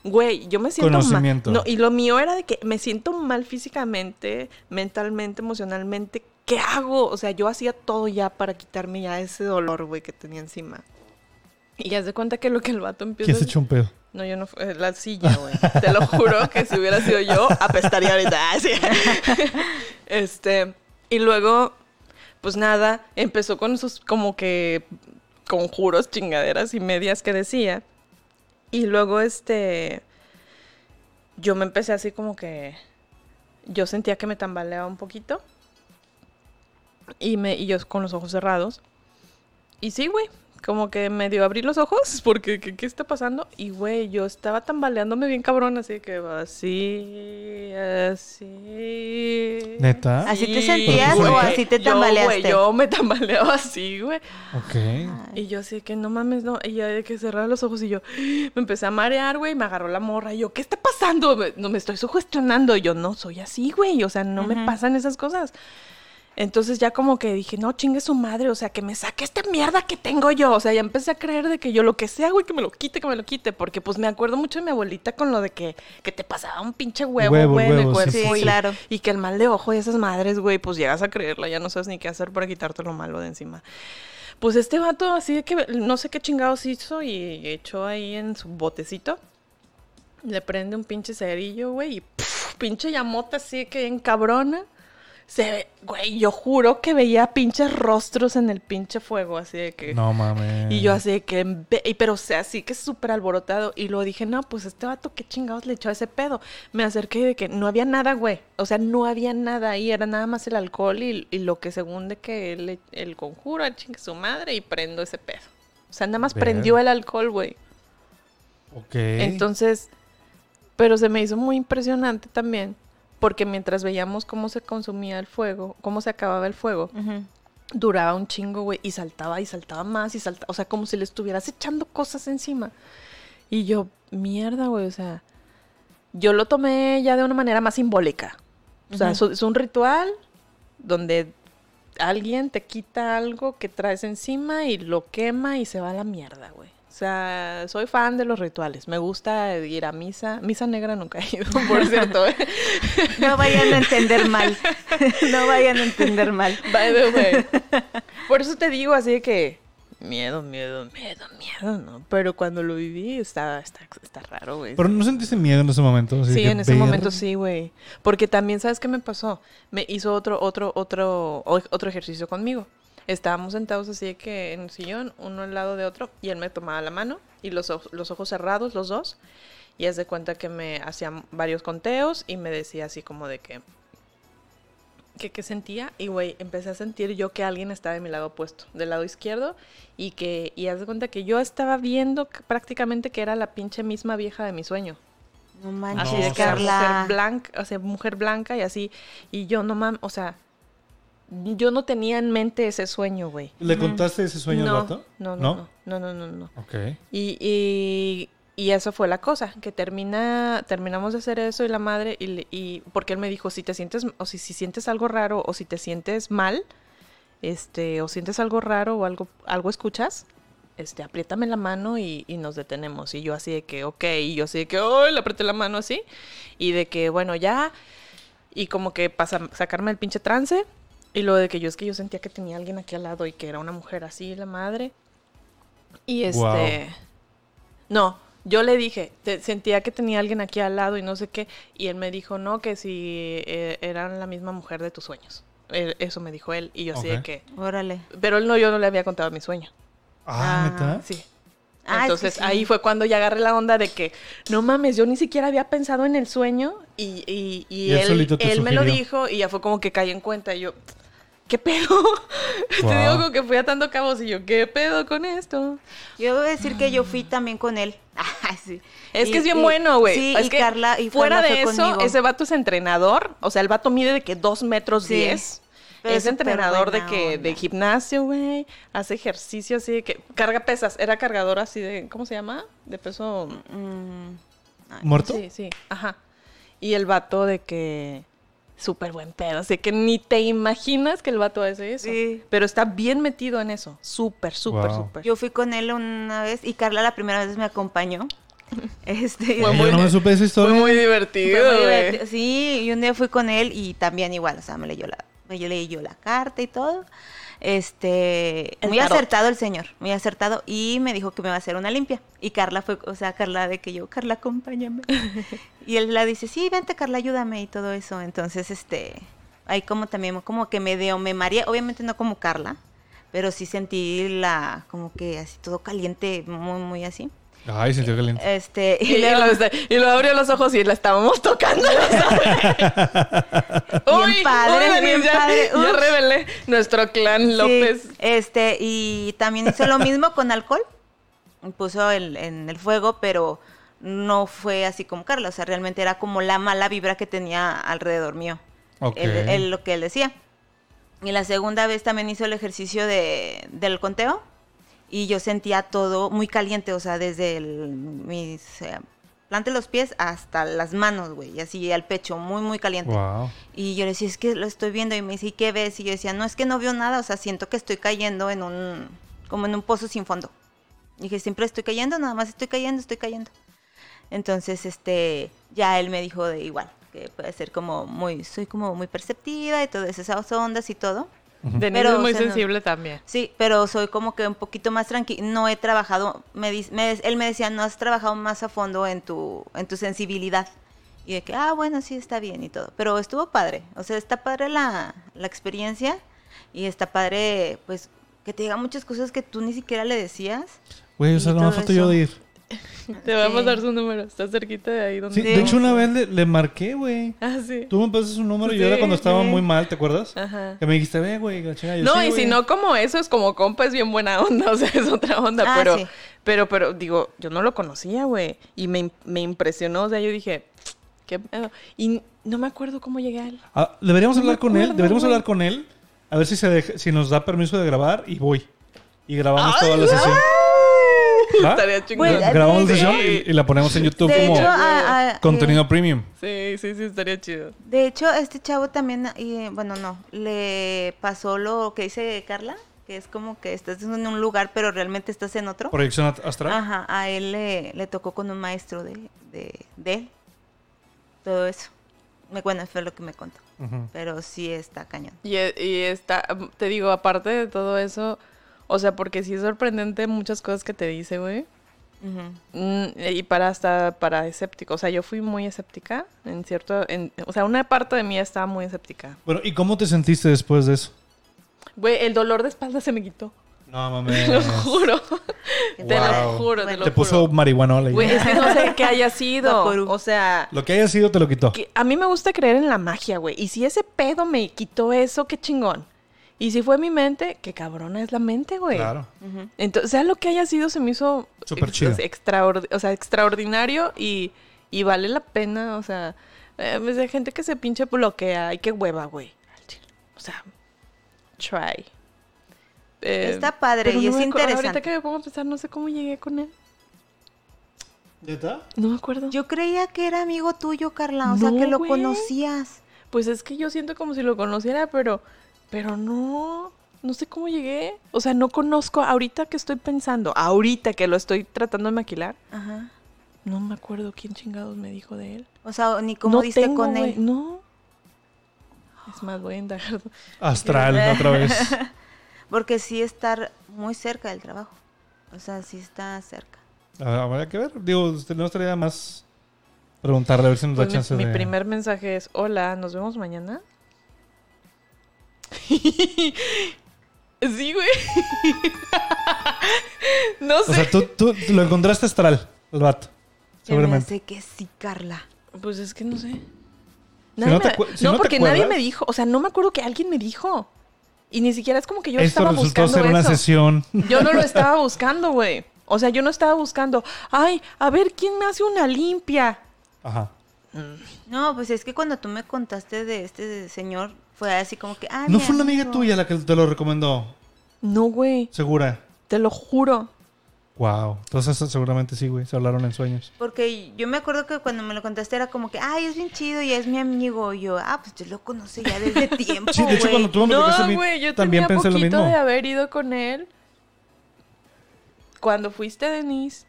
güey, yo me siento mal. Conocimiento. No, y lo mío era de que me siento mal físicamente, mentalmente, emocionalmente. ¿Qué hago? O sea, yo hacía todo ya para quitarme ya ese dolor, güey, que tenía encima. Y ya se cuenta que lo que el vato empieza ¿Quién se echó un pedo? no, yo no fue la silla, güey. Te lo juro que si hubiera sido yo, apestaría ahorita. Ah. Este, y luego, pues nada, empezó con esos como que conjuros, chingaderas y medias que decía. Y luego, este, yo me empecé así como que, yo sentía que me tambaleaba un poquito. Y, me, y yo con los ojos cerrados. Y sí, güey, como que medio abrí los ojos porque ¿qué, qué está pasando? Y güey, yo estaba tambaleándome bien cabrón, así que así, así. ¿Neta? ¿Así te sentías o así te Yo, tambaleaste? güey, Yo, me tambaleaba así, güey. Ok. Y yo así que no mames, no. Y ya de que cerrar los ojos y yo me empecé a marear, güey. Me agarró la morra. Y yo, ¿qué está pasando? Me- no me estoy sugestionando. Y yo, no, soy así, güey. O sea, no me pasan esas cosas. Entonces ya como que dije, no, chingue su madre, o sea, que me saque esta mierda que tengo yo. O sea, ya empecé a creer de que yo lo que sea, güey, que me lo quite, que me lo quite. Porque pues me acuerdo mucho de mi abuelita con lo de que, que te pasaba un pinche huevo, Huevo, güey, en el sí, cuerpo. Sí, y, claro. y que el mal de ojo y esas madres, güey, pues llegas a creerla, ya no sabes ni qué hacer para quitarte lo malo de encima. Pues este vato así de que no sé qué chingados hizo y echó ahí en su botecito. Le prende un pinche cerillo, güey, y puf, pinche llamota así que bien cabrona. Se ve, güey, yo juro que veía pinches rostros en el pinche fuego, así de que... No mames. Y yo así de que, pero o sea, así que súper alborotado. Y luego dije, no, pues este vato, ¿qué chingados le echó a ese pedo? Me acerqué y de que no había nada, güey. O sea, no había nada ahí, era nada más el alcohol y, y lo que según de que el, el conjuro, chingue su madre y prendo ese pedo. O sea, nada más Ver. prendió el alcohol, güey. Ok. Entonces, pero se me hizo muy impresionante también, porque mientras veíamos cómo se consumía el fuego, cómo se acababa el fuego, duraba un chingo, güey, y saltaba y saltaba más y saltaba, o sea, como si le estuvieras echando cosas encima. Y yo, mierda, güey, o sea, yo lo tomé ya de una manera más simbólica. O sea, es un ritual donde alguien te quita algo que traes encima y lo quema y se va a la mierda, güey. O sea, soy fan de los rituales. Me gusta ir a misa. Misa negra nunca he ido, por cierto. ¿eh? No vayan a entender mal. No vayan a entender mal. By the way. Por eso te digo así de que miedo, miedo, miedo, miedo, ¿no? Pero cuando lo viví está, está, está raro, güey. Pero no sentiste miedo en ese momento. Así Sí, en ese ver- momento sí, güey. Porque también, ¿sabes qué me pasó? Me hizo otro, otro, otro, o- otro ejercicio conmigo. Estábamos sentados así de que en el sillón, uno al lado de otro, y él me tomaba la mano y los, los ojos cerrados, los dos. Y haz de cuenta que me hacían varios conteos y me decía así como de que. que qué sentía. Y güey, empecé a sentir yo que alguien estaba de mi lado opuesto, del lado izquierdo. Y que. Y haz de cuenta que yo estaba viendo que prácticamente que era la pinche misma vieja de mi sueño. No manches, Así de que era mujer blanca, o sea, mujer blanca y así. Y yo no mames, o sea, yo no tenía en mente ese sueño, güey. ¿Le contaste ese sueño no, al vato? No, no, no, no, no, no, no. Ok. Y, y, y eso fue la cosa, que termina, terminamos de hacer eso y la madre, y, y porque él me dijo, si te sientes, o si, si sientes algo raro, o si te sientes mal, este, o sientes algo raro o algo, algo escuchas, este, apriétame la mano y, y nos detenemos. Y yo así de que, ok, y yo así de que, oh, le apreté la mano así, y de que, bueno, ya, y como que para sacarme el pinche trance, y lo de que yo es que yo sentía que tenía alguien aquí al lado y que era una mujer así, la madre. Y este... No, yo le dije, te- sentía que tenía alguien aquí al lado y no sé qué, y él me dijo, no, que si eh, eran la misma mujer de tus sueños. Eh, Eso me dijo él, y yo así de que... Órale. Pero él no, yo no le había contado mi sueño. Ah, Ah, ¿neta? Sí. Ah, es que Entonces sí. ahí fue cuando ya agarré la onda de que, no mames, yo ni siquiera había pensado en el sueño y, y, y Y él él, solito te él me lo dijo y ya fue como que caí en cuenta y yo, ¿qué pedo? Te digo como que fui atando cabos y yo, ¿qué pedo con esto? Yo a decir que yo fui también con él. Sí. Es Y- que es bien y- bueno, güey. Sí, es y que Carla, y fuera Carla de fue eso, conmigo. ese vato es entrenador. O sea, el vato mide de que dos metros Sí. diez. Pero es es súper entrenador de que onda. de gimnasio, güey. Hace ejercicio así de que carga pesas. Era cargador así de ¿cómo se llama? De peso. Mm, ay, ¿Muerto? Sí, sí. Ajá. Y el vato de que súper buen pedo, así que ni te imaginas que el vato hace eso. Sí. Pero está bien metido en eso. Súper, súper, Wow. súper. Yo fui con él una vez y Carla la primera vez me acompañó. Este, Fue muy- yo no me supe esa Fue historia. muy fue divertido, muy güey. divertido. Sí, y un día fui con él y también igual, o sea, me leyó la, me leyó la carta y todo. Este, El muy tarot. acertado el señor, muy acertado y me dijo que me va a hacer una limpia. Y Carla fue, o sea, Carla de que yo, Carla, acompáñame. y él la dice, sí, vente Carla, ayúdame y todo eso. Entonces, este, ahí como también, como que me dio, me mareé, obviamente no como Carla, pero sí sentí la, como que así todo caliente, muy, muy así. Ay, sintió caliente. Este, Y, y luego, luego, y luego abrió los ojos y la estábamos tocando. Bien padre, Denise, bien ya, padre. ya revelé nuestro clan Sí, López. este, y también hizo lo mismo con alcohol. Puso el, en el fuego, pero no fue así como Carla. O sea, realmente era como la mala vibra que tenía alrededor mío. Ok. Él, él- lo que él decía. Y la segunda vez también hizo el ejercicio de, del conteo. Y yo sentía todo muy caliente, o sea, desde el, mis eh, planta de los pies hasta las manos, güey, y así al pecho, muy, muy caliente. Wow. Y yo le decía, es que lo estoy viendo. Y me dice, ¿y qué ves? Y yo decía, no, es que no veo nada. O sea, siento que estoy cayendo en un, como en un pozo sin fondo. Y dije, siempre estoy cayendo, nada más estoy cayendo, estoy cayendo. Entonces, este, ya él me dijo de igual, que puede ser como muy, soy como muy perceptiva y todas esas ondas y todo. Denise Pero, es muy o sea, no- sensible también. Sí, pero soy como que un poquito más tranquila. No he trabajado, me, me- él me decía, no has trabajado más a fondo en tu, en tu sensibilidad. Y de que, ah, bueno, sí, está bien y todo. Pero estuvo padre. O sea, está padre la, la experiencia y está padre, pues, que te diga muchas cosas que tú ni siquiera le decías. Güey, o sea, no me falta yo de ir. Te vamos a dar su número. Está cerquita de ahí donde. Sí, Sí. de hecho, una vez le, le marqué, güey. Ah, sí. Tú me pasaste su número y yo era cuando estaba sí. muy mal, ¿te acuerdas? Ajá. Que me dijiste, ve, güey, la chingada". Yo, No, "Sí, y si güey". no como eso, es como compa, es bien buena onda, o sea, es otra onda, Ah, pero, sí. pero, pero, digo, yo no lo conocía, güey, y me, me impresionó, o sea, yo dije, qué pedo, y no me acuerdo cómo llegué a él. Ah, deberíamos No hablar con él, deberíamos hablar con él, a ver si, se deja- si nos da permiso de grabar y voy. Y grabamos ¡Ay, toda la sesión. ¿Va? Estaría chingón. Grabamos sesión y, y la ponemos en YouTube de como hecho, a- a- contenido eh, premium. Sí, sí, sí, estaría chido. de hecho, este chavo también, y, bueno, no, le pasó lo que dice Carla, que es como que estás en un lugar, pero realmente estás en otro. Proyección astral. Ajá, a él le, le tocó con un maestro de, de, de él. Todo eso. Bueno, fue lo que me contó. Pero sí está cañón. Y, e- y está, te digo, aparte de todo eso, o sea, porque sí es sorprendente muchas cosas que te dice, güey. Mm, y para hasta para escéptico, o sea, yo fui muy escéptica en cierto, en, o sea, una parte de mí estaba muy escéptica. Bueno, ¿y cómo te sentiste después de eso? Güey, el dolor de espalda se me quitó. No, mames. Te lo juro. Te Wow. lo juro, te lo Te puso juro. marihuanola. y- Güey, es que no sé qué haya sido. O sea, Lo que haya sido te lo quitó. que a mí me gusta creer en la magia, güey. Y si ese pedo me quitó eso, qué chingón. Y si fue mi mente, qué cabrona es la mente, güey. Claro. Ujú. Entonces, sea lo que haya sido, se me hizo Súper ex- chido. o sea, extraordinario y, Y vale la pena, o sea, eh, pues hay gente que se pinche bloquea. Ay, qué hueva, güey. O sea, try. Eh, Está padre y no es interesante. Ahorita que me pongo a pensar, no sé cómo llegué con él. ¿Ya está? No me acuerdo. Yo creía que era amigo tuyo, Carla, o sea, que lo conocías. Pues es que yo siento como si lo conociera, pero, pero no, no sé cómo llegué. O sea, no conozco, ahorita que estoy pensando, ahorita que lo estoy tratando de maquilar, Ajá. no me acuerdo quién chingados me dijo de él. O sea, ni cómo no diste tengo, con él. No. Es más, voy a indagar. Astral, otra vez. Porque sí está muy cerca del trabajo. O sea, sí está cerca. Ah, Habrá que ver. Digo, no estaría más preguntarle a ver si nos da Pues chance mi, mi de... primer mensaje es, hola, ¿nos vemos mañana? sí, güey. no O sé. sea, tú, tú lo encontraste astral, el vato. Se me Seguramente. hace que sí, Carla. Pues es que no sé. no Nadie te me- acu- si no, no te porque nadie me dijo. O sea, no me acuerdo que alguien me dijo. Y ni siquiera es como que yo Esto estaba resultó buscando ser una eso. sesión. Yo no lo estaba buscando, güey. O sea, yo no estaba buscando. Ay, a ver, ¿quién me hace una limpia? Ajá. No, pues es que cuando tú me contaste de este señor, fue así como que. Ah, ¿No fue una amiga amigo. tuya la que te lo recomendó? No, güey. Segura. Te lo juro. Wow. Entonces seguramente sí, güey. Se hablaron en sueños. Porque yo me acuerdo que cuando me lo contaste era como que, ay, es bien chido y es mi amigo. Y yo, ah, pues yo lo conocí ya desde tiempo. Sí, de hecho, güey". cuando tú me platicaste a No, mí, güey, yo también tenía pensé lo mismo. de haber ido con él. Cuando fuiste, Denise.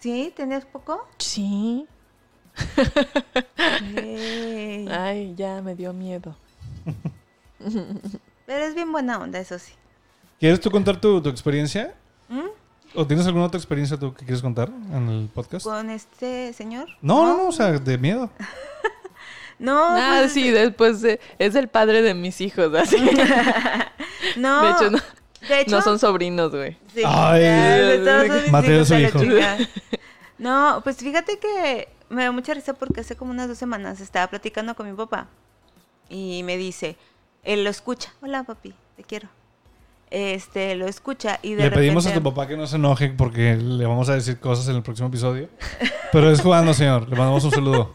¿Sí? ¿Tenías poco? Sí. Ay, ya me dio miedo. Pero es bien buena onda, eso sí. ¿Quieres tú contar tu, tu experiencia? ¿Mm? ¿O tienes alguna otra experiencia tú que quieres contar en el podcast? ¿Con este señor? No, no, no, o sea, de miedo. No, Ah, pues, sí, después de- es el padre de mis hijos, así. no. De hecho, no, de hecho, no son sobrinos, güey. Sí. Ay, Mateo hijos su hijo. No, pues fíjate que me da mucha risa porque hace como unas dos semanas estaba platicando con mi papá y me dice, él lo escucha. Hola, papi, te quiero. Este, lo escucha y de Le pedimos a tu papá que no se enoje porque le vamos a decir cosas en el próximo episodio. Pero es jugando, señor. Le mandamos un saludo.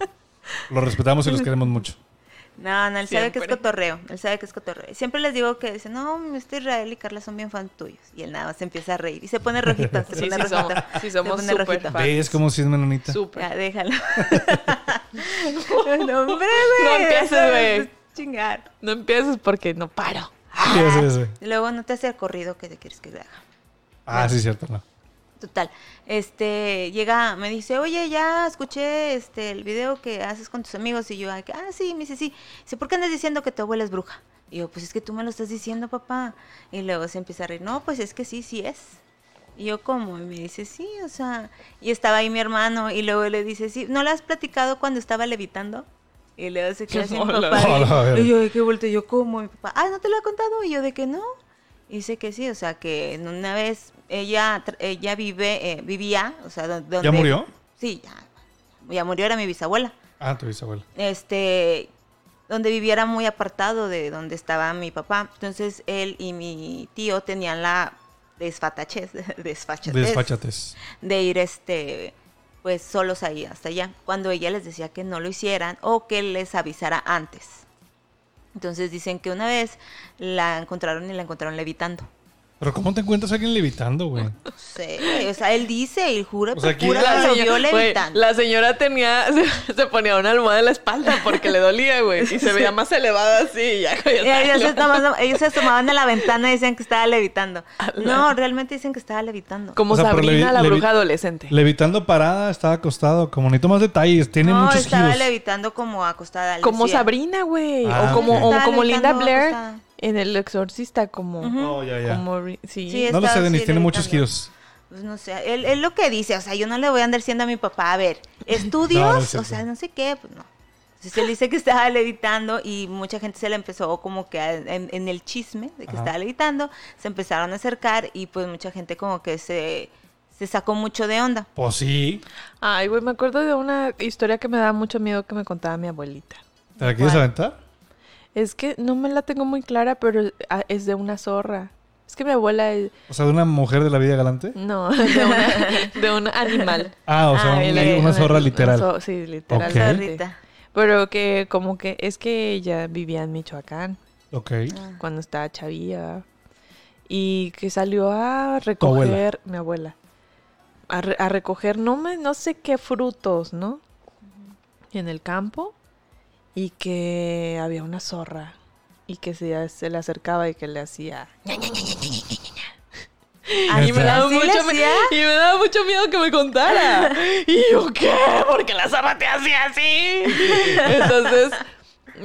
Lo respetamos y los queremos mucho. No, no, él sabe que es cotorreo. Él sabe que es cotorreo. Siempre les digo que dice, no, este Israel y Carla son bien fans tuyos. Y él nada más se empieza a reír y se pone rojito. Se Sí, pone sí somos, rojito. sí Se somos pone fans. ¿Ves como si es menonita? Súper. Ya, déjalo. no, hombre, No güey. empieces, eso güey. Chingar. No empieces porque no paro. Sí, sí, sí. Y luego no te hace el corrido que te quieres que le haga. Ah, sí, cierto, no. Total, este, llega, me dice, oye, ya escuché este el video que haces con tus amigos y yo, ah, ah, sí, me dice, sí, dice, ¿por qué andas diciendo que tu abuela es bruja? Y yo, pues es que tú me lo estás diciendo, papá. Y luego se empieza a reír, no, pues es que sí, sí es. Y yo, ¿cómo? Y me dice, sí, o sea, y estaba ahí mi hermano y luego le dice, sí, ¿no le has platicado cuando estaba levitando? Y luego se queda Hola. papá. y- yo, ¿de qué vuelto? Y yo, ¿cómo? Y mi papá, ah, ¿no te lo ha contado? Y yo, ¿de que no? Y dice que sí, o sea, que en una vez ella, ella vive, eh, vivía, o sea, do- donde... ¿Ya murió? Sí, ya, ya murió, era mi bisabuela. Ah, tu bisabuela. Este, donde vivía era muy apartado de donde estaba mi papá. Entonces, él y mi tío tenían la desfatachez, desfachatez Desfachatez. de ir, este, pues, solos ahí hasta allá. Cuando ella les decía que no lo hicieran o que les avisara antes. Entonces dicen que una vez la encontraron y la encontraron levitando. Pero ¿cómo te encuentras a alguien levitando, güey? No sé, güey, o sea, él dice y jura, O sea, jura La que lo vio levitando. la señora tenía, se, se ponía una almohada en la espalda porque le dolía, güey. Y se veía más elevada así. y Ya, güey, ellos, se tomaban- ellos se asomaban a la ventana y decían que estaba levitando. No, realmente dicen que estaba levitando. Como O sea, pero Sabrina, levi- la levi- bruja adolescente. Levitando parada, estaba acostado. Como necesito más detalles, tiene no, muchos estaba giros. levitando como acostada. Como. Sabrina, güey. Ah, o como, ok. o como Linda Blair acostada. En El Exorcista, como... Oh, ya, ya. como ri- sí. Sí, no lo sé, Denis, tiene muchos giros. Pues no sé, él, él lo que dice, o sea, yo no le voy a andar diciendo a mi papá, a ver, estudios, No, no es o sea, no sé qué, pues no. Entonces él dice que estaba levitando y mucha gente se le empezó como que a- en, en el chisme de que Ajá. estaba levitando, se empezaron a acercar y pues mucha gente como que se, se sacó mucho de onda. Pues sí. Ay, güey, me acuerdo de una historia que me da mucho miedo que me contaba mi abuelita. ¿Te la quieres aventar? Es que no me la tengo muy clara, pero ah, es de una zorra. Es que mi abuela es... O sea, de una mujer de la vida galante. No, de, una- de un animal. Ah, o sea, Ah, un- una zorra Una literal. zo- sí, literal. Zorrita. Pero que como que es que ella vivía en Michoacán Ok. Ah. cuando estaba chavilla y que salió a abuela. recoger mi abuela a, re- a recoger no me no sé qué frutos, ¿no? En el campo y que había una zorra y que se, se le acercaba y que le hacía Ah, y me, daba ¿así le mucho, y me daba mucho miedo que me contara. Y yo, ¿qué? Porque la zorra te hacía así. Entonces,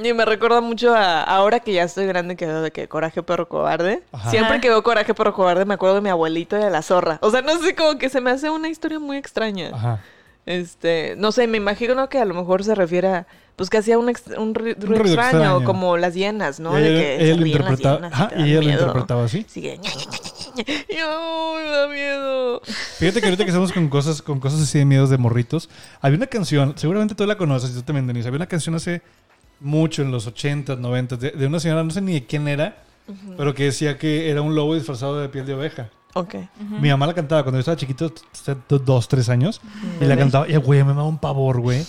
y me recuerda mucho a ahora que ya estoy grande, que veo de que Coraje Perro Cobarde. Ajá. Siempre que veo Coraje Perro Cobarde me acuerdo de mi abuelito y de la zorra. O sea, no sé, como que se me hace una historia muy extraña. Ajá. Este, no sé, me imagino que a lo mejor se refiere a, pues que hacía un, un ru- ruido extraño, extraño. como las hienas, ¿no? Y De que las interpretaba. y ella lo interpretaba así. Sigue. ña, ña, ña, ña, ña. Y, ay, me da miedo. Fíjate que ahorita que estamos con cosas, con cosas así de miedos de morritos, había una canción, seguramente tú la conoces, y tú también, Denise, había una canción hace mucho, en los 80s, 90s, de, de una señora, no sé ni de quién era, pero que decía que era un lobo disfrazado de piel de oveja. Ok. Mi mamá la cantaba cuando yo estaba chiquito, dos, tres años, y la cantaba, y güey, me daba un pavor, güey.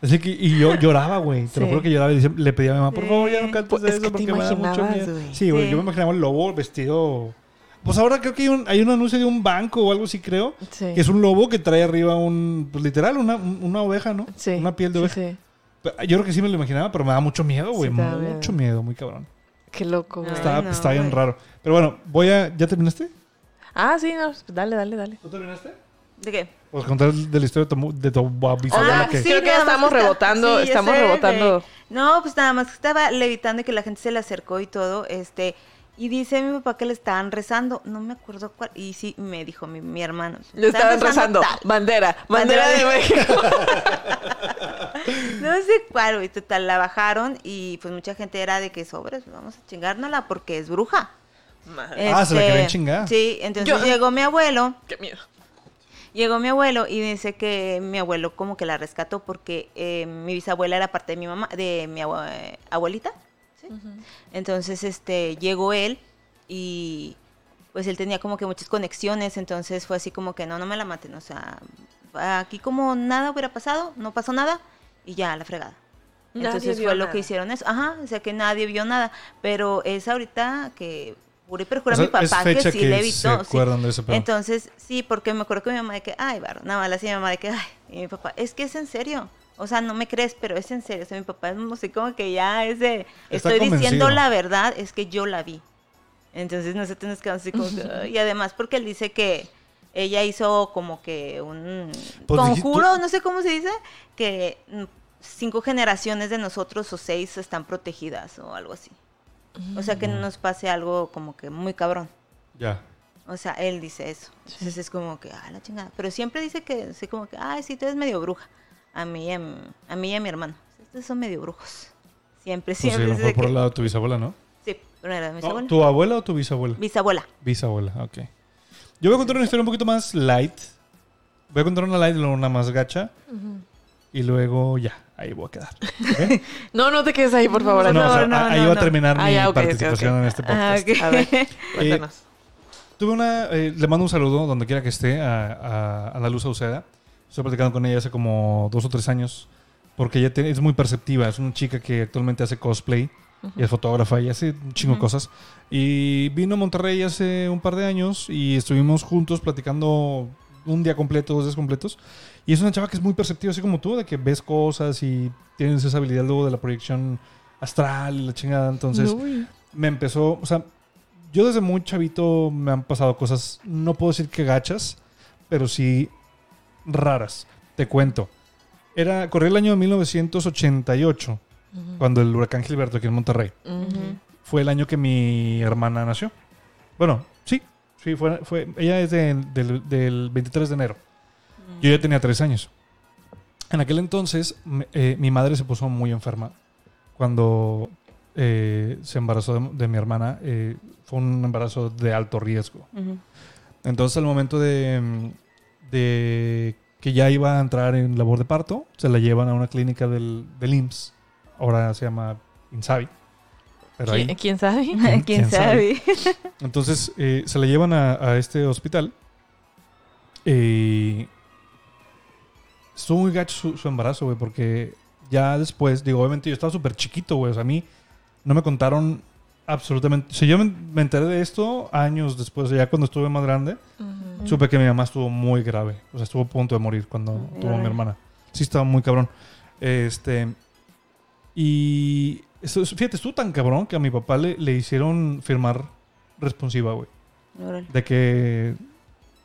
Así que, y yo lloraba, güey. Te lo juro que lloraba y le pedía a mi mamá, por favor, ya no cantes Pues, es eso porque me da mucho miedo. Sí, güey, Sí. yo me imaginaba el lobo vestido. Pues ahora creo que hay un, hay un anuncio de un banco o algo así, creo. Sí. Que es un lobo que trae arriba un, pues literal, una, una oveja, ¿no? Sí. Una piel de oveja. sí. Yo creo que sí me lo imaginaba, pero me da mucho miedo, güey. Mucho miedo. miedo. muy cabrón. Qué loco, güey. Está, no, está bien raro. Pero bueno, voy a. ¿Ya terminaste? Ah, sí, no, pues dale, dale, dale. ¿Tú terminaste? ¿De qué? Pues contar de la historia de tu, de tu bisabuela Ah, que. sí. Creo que estamos rebotando, estamos sé, rebotando. No, pues nada más que estaba levitando y que la gente se le acercó y todo, este, y dice mi papá que le estaban rezando, no me acuerdo cuál, y sí, me dijo mi, mi hermano. Le estaban rezando. tal. Bandera, bandera Bandera de de- México. No sé cuál, güey, total, la bajaron y pues mucha gente era de que sobres, vamos a chingárnosla porque es bruja. Ah, se la Este, querían chingar. Sí, entonces Yo- llegó mi abuelo Qué miedo. Llegó mi abuelo y dice que mi abuelo como que la rescató porque eh, mi bisabuela era parte de mi mamá, de mi abue- abuelita. Entonces, este, llegó él y pues él tenía como que muchas conexiones, entonces fue así como que no, no me la maten, o sea, aquí como nada hubiera pasado, no pasó nada y ya, la fregada. Nadie Entonces vio fue lo nada. que hicieron eso, ajá, o sea que nadie vio nada, pero es ahorita que juré perjura O sea, mi papá es que sí que le evitó. sí. Entonces, sí, porque me acuerdo que mi mamá de que, ay, barro, nada más hacía mi mamá de que, ay, y mi papá, es que es en serio. O sea, no me crees, pero es en serio. O sea, mi papá es así como que ya es de, Está estoy convencido. diciendo la verdad, es que yo la vi. Entonces nosotros nos quedamos así como que, y además porque él dice que ella hizo como que un Pues dijiste- conjuro, no sé cómo se dice, que mm, cinco generaciones de nosotros o seis están protegidas o algo así. O sea, que no nos pase algo como que muy cabrón. Ya. O sea, él dice eso. Entonces es como que, ah, la chingada. Pero siempre dice que, así como que, ay, sí, tú eres medio bruja. A mí a, mí y a mi hermano. Estos son medio brujos. Siempre, Pues sí, siempre. dice mejor por que- el lado de tu bisabuela, ¿no? Sí, pero era mi bisabuela. ¿Tu abuela o tu bisabuela? Bisabuela. Bisabuela, ok. Yo voy a contar una historia un poquito más light. Voy a contar una light y luego una más gacha. Y luego ya, ahí voy a quedar. ¿ok? No, no te quedes ahí, por favor. No, no, o sea, no, ahí no, va a no. terminar Ah, mi ya, ok, ok, participación ok. en este Ah, podcast. ok. A ver, cuéntanos. Tuve una. eh, le mando un saludo donde quiera que esté a, a Ana Luz Sauceda. Estoy platicando con ella hace como dos o tres años. Porque ella tiene- es muy perceptiva. Es una chica que actualmente hace cosplay. Y es fotógrafa y hace un chingo de cosas. Y vino a Monterrey hace un par de años y estuvimos juntos platicando un día completo, dos días completos. Y es una chava que es muy perceptiva, así como tú, de que ves cosas y tienes esa habilidad luego de la proyección astral y la chingada. Entonces, Uy. me empezó, o sea, yo desde muy chavito me han pasado cosas, no puedo decir que gachas, pero sí raras. Te cuento. Era, corría el año de 1988, cuando el huracán Gilberto aquí en Monterrey. Fue el año que mi hermana nació. Bueno, sí, sí, fue, fue ella es de- del, del 23 de enero. Yo ya tenía tres años. En aquel entonces, eh, mi madre se puso muy enferma cuando eh, se embarazó de, de mi hermana. eh, fue un embarazo de alto riesgo. Entonces, al momento de, de que ya iba a entrar en labor de parto, se la llevan a una clínica del, del IMSS. Ahora se llama INSABI. Pero ahí, ¿Quién, sabe? ¿Quién, quién sabe? Entonces se la llevan a, a este hospital. Y estuvo muy gacho su, su embarazo, güey, porque ya después, digo, obviamente yo estaba súper chiquito, güey. O sea, a mí no me contaron absolutamente. O sea, yo me, me enteré de esto años después, ya cuando estuve más grande. Supe que mi mamá estuvo muy grave. O sea, estuvo a punto de morir cuando tuvo a mi hermana. Sí, estaba muy cabrón. Este. Y. eso- fíjate, estuvo tan cabrón que a mi papá le, le hicieron firmar responsiva, güey. De que.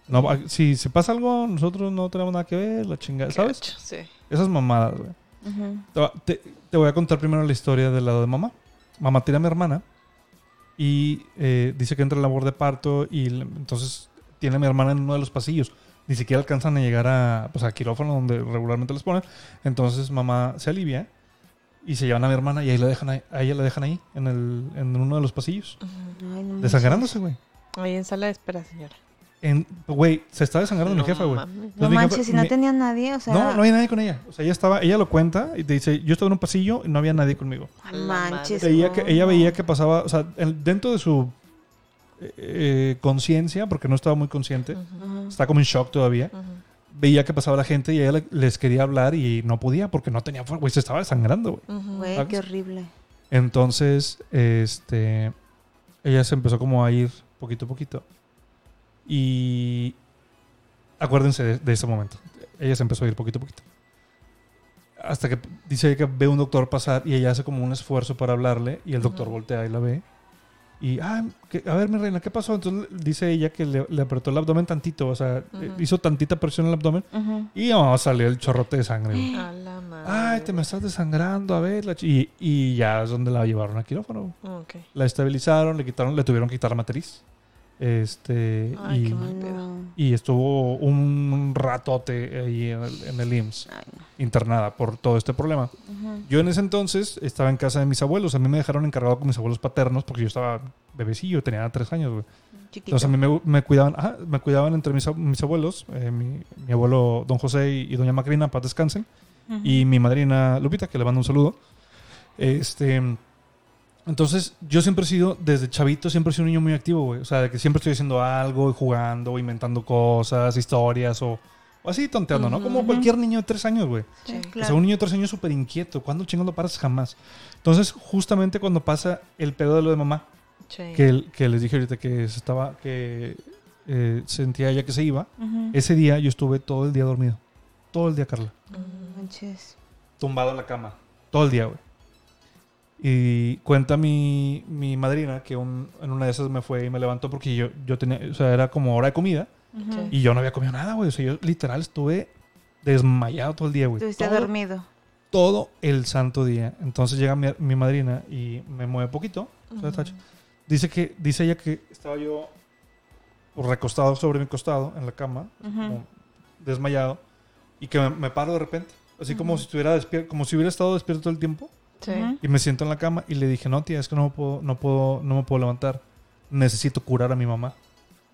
No, va- si se pasa algo, nosotros no tenemos nada que ver, la chingada, ¿sabes? Sí. Esas mamadas, güey. Ujú. Te, va- te- te voy a contar primero la historia del lado de mamá. Mamá tiene a mi hermana y eh, dice que entra en labor de parto y entonces tiene a mi hermana en uno de los pasillos. Ni siquiera alcanzan a llegar a, pues, a quirófano donde regularmente les ponen. Entonces mamá se alivia y se llevan a mi hermana y ahí la dejan ahí- a ella la dejan ahí en, el, en uno de los pasillos. Ujú. Ay, no Desangrándose, güey. Ahí en sala de espera, señora. En- Güey, se está desangrando mi No jefa, güey. No mi jefa- manches, si no mi- tenía nadie, o sea. No, no había nadie con ella. O sea, ella estaba, ella lo cuenta y te dice, yo estaba en un pasillo y no había nadie conmigo. Manches. Veía que, ella veía que pasaba, o sea, el- dentro de su eh, eh, conciencia, porque no estaba muy consciente, Ujú. está como en shock todavía, veía que pasaba la gente y ella le- les quería hablar y no podía porque no tenía fuerza, güey, se estaba desangrando, güey. Güey, qué horrible. Entonces, este, ella se empezó como a ir poquito a poquito. Y acuérdense de, de ese momento. Ella se empezó a ir poquito a poquito. Hasta que dice que ve un doctor pasar y ella hace como un esfuerzo para hablarle y el doctor voltea y la ve. Y, ah, que- a ver, mi reina, ¿qué pasó? Entonces dice ella que le, le apretó el abdomen tantito, o sea, Ujú. hizo tantita presión en el abdomen Ujú. y oh, salió el chorrote de sangre. A la madre. Ay, te me estás desangrando, a ver. la y, y ya es donde la llevaron a quirófano. Ok. La estabilizaron, le quitaron, le tuvieron que quitar la matriz. Este, Ay, y, qué mal. Pedo. y estuvo un ratote ahí en el, en el IMSS, Ay, no. internada por todo este problema. Yo en ese entonces estaba en casa de mis abuelos. A mí me dejaron encargado con mis abuelos paternos porque yo estaba bebecillo, tenía tres años, güey. Chiquito. Entonces a mí me, me cuidaban, ajá, me cuidaban entre mis, mis abuelos, eh, mi, mi abuelo don José y, y doña Macrina, paz descansen y mi madrina Lupita, que le mando un saludo. Este, entonces, yo siempre he sido, desde chavito, siempre he sido un niño muy activo, güey. O sea, de que siempre estoy haciendo algo, y jugando, o inventando cosas, historias, o, o así tonteando, ¿no? Como cualquier niño de tres años, güey. Sí. O sea, un niño de tres años súper inquieto. ¿Cuándo chingón lo paras? Jamás. Entonces, justamente cuando pasa el pedo de lo de mamá, Sí. que, les dije ahorita que se estaba, que eh, sentía ella que se iba, ese día yo estuve todo el día dormido. Todo el día, Carla manches. tumbado en la cama. Todo el día, güey. Y cuenta mi, mi madrina que un- en una de esas me fue y me levantó porque yo, yo tenía, o sea, era como hora de comida Ujú. Sí. y yo no había comido nada, güey. O sea, yo literal estuve desmayado todo el día, güey. Estuviste Todo, dormido. todo el santo día. Entonces llega mi, mi madrina y me mueve poquito. Ujú. tacho. Dice que, dice ella que estaba yo recostado sobre mi costado en la cama, Ujú. como desmayado, y que me, me paro de repente. Así como si estuviera despierto, como si hubiera estado despierto todo el tiempo. Sí. Y me siento en la cama y le dije, no, tía, es que no me puedo, no puedo, no me puedo levantar. Necesito curar a mi mamá.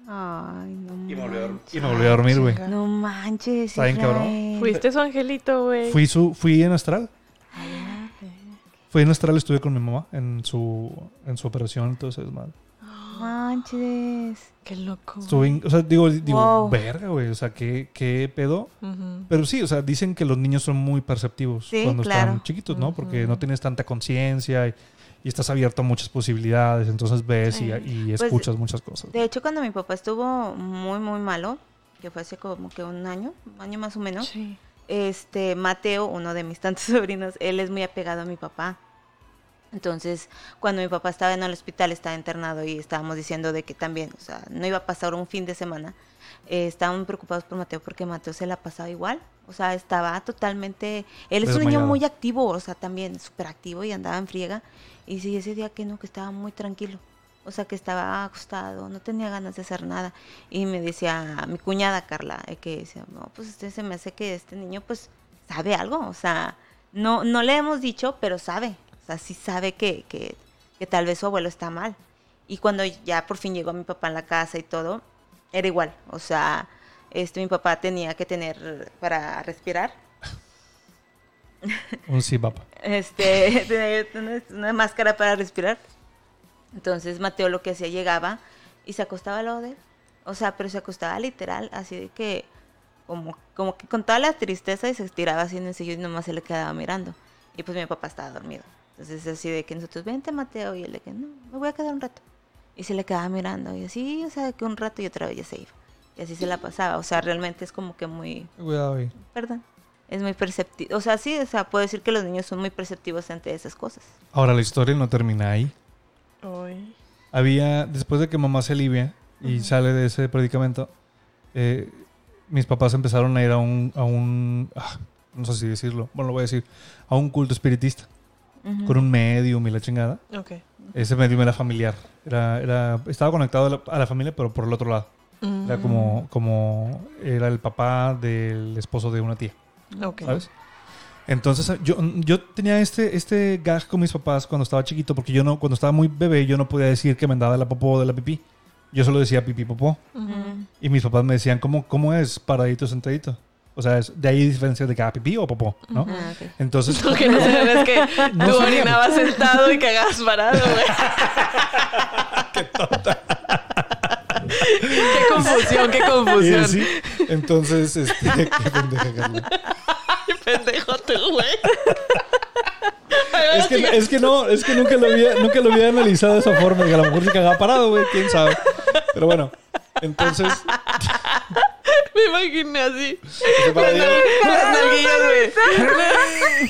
Ay, no Y me volví a, y me volví a dormir, güey. No manches. Está bien, cabrón. Fuiste su angelito, güey. Fui, su, fui en astral. Fui en astral, estuve con mi mamá en su, en su operación, entonces, desmadre. Manches. Qué loco. Estuve, o sea, digo, digo Wow. verga, güey, o sea, ¿qué, qué pedo. Pero sí, o sea, dicen que los niños son muy perceptivos Sí, cuando claro. están chiquitos, ¿no? Porque no tienes tanta conciencia y, y estás abierto a muchas posibilidades, entonces ves y, Pues, escuchas muchas cosas. De hecho, cuando mi papá estuvo muy, muy malo, que fue hace como que un año, un año más o menos, Sí. este Mateo, uno de mis tantos sobrinos, él es muy apegado a mi papá. Entonces, cuando mi papá estaba en el hospital, estaba internado y estábamos diciendo de que también, o sea, no iba a pasar un fin de semana, eh, estaban preocupados por Mateo porque Mateo se la pasaba igual. O sea, estaba totalmente... Él es un niño muy activo, o sea, también súper activo y andaba en friega. Y sí, ese día que no, que estaba muy tranquilo. O sea, que estaba acostado, no tenía ganas de hacer nada. Y me decía mi cuñada Carla, eh, que decía, no, pues este se me hace que este niño pues sabe algo. O sea, no, no le hemos dicho, pero sabe. O sea, sí sabe que, que, que tal vez su abuelo está mal. Y cuando ya por fin llegó mi papá en la casa y todo, era igual. O sea, este mi papá tenía que tener para respirar Un sí, papá. este, tener una, una máscara para respirar. Entonces Mateo lo que hacía llegaba y se acostaba al lado de él. O sea, pero se acostaba literal, así de que como, como que con toda la tristeza y se estiraba así en el sillón y nomás se le quedaba mirando. Y pues mi papá estaba dormido. Entonces así de que nosotros, vente Mateo, y él de que no, me voy a quedar un rato. Y se le quedaba mirando y así, o sea, que un rato y otra vez ya se iba. Y así se la pasaba. O sea, realmente es como que muy, Cuidado ahí. perdón, es muy perceptivo. O sea, sí, o sea, puedo decir que los niños son muy perceptivos ante esas cosas. Ahora, la historia no termina ahí. Ay. Había, después de que mamá se alivia y sale de ese predicamento, eh, mis papás empezaron a ir a un, a un ah, no sé si decirlo, bueno, lo voy a decir, a un culto espiritista, Ujú. con un medium y la chingada. Ok. Ese medium era familiar, era, era, estaba conectado a la, a la familia, pero por el otro lado. Era Mm. como, como, era el papá del esposo de una tía. Ok. ¿sabes? Entonces yo, yo tenía este, este gag con mis papás cuando estaba chiquito, porque yo no, cuando estaba muy bebé, yo no podía decir que me andaba de la popó o de la pipí. Yo solo decía pipí popó. Ujú. Y mis papás me decían, ¿cómo, cómo es paradito sentadito? O sea, es, de ahí diferencia de cada pipí o popó, ¿no? Ah. Entonces, Lo que no sabes es que No tú orinabas sentado y cagabas parado, güey. qué confusión, qué y confusión. así, entonces, este, qué pendeja, Carla. Ay, pendejo tú, güey. Es que, es que no, es que nunca lo había, nunca lo había analizado de esa forma. Que a lo mejor se cagaba parado, güey, quién sabe. Pero bueno, entonces, Me imaginé así. Las nalguillas, güey.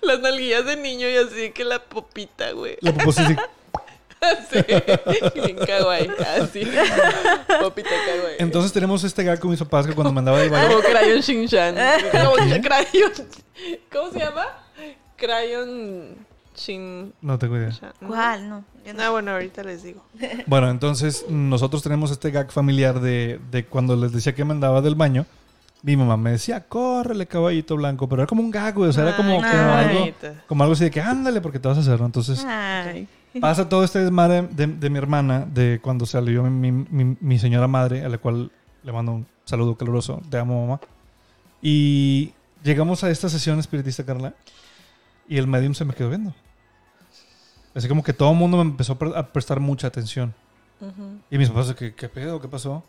Las nalguillas de niño y así que la popita, güey. la popó sí. Bien kawaii. Así. Popita kawaii. Entonces tenemos este gag con mis papás que cuando me andaba del baño. Como Crayon Shinchan. Como Crayon. ¿Cómo se llama? Crayon Shin. No tengo idea. ¿Cuál? No. yo no. Ah, bueno, ahorita les digo. Bueno, entonces nosotros tenemos este gag familiar de, de cuando les decía que me andaba del baño. Mi mamá me decía, córrele, caballito blanco. Pero era como un gag, güey. O sea, era como, como, algo, como algo así de que ándale porque te vas a hacer, ¿no? Entonces Ay. pasa todo este desmadre de, de mi hermana, de cuando salió mi, mi- mi señora madre, a la cual le mando un saludo caluroso. Te amo, mamá. Y llegamos a esta sesión espiritista, Carla. Y el medium se me quedó viendo. Así como que todo el mundo me empezó a pre- a prestar mucha atención. Ujú. Y mis papás, ¿qué, qué pedo? ¿Qué pasó?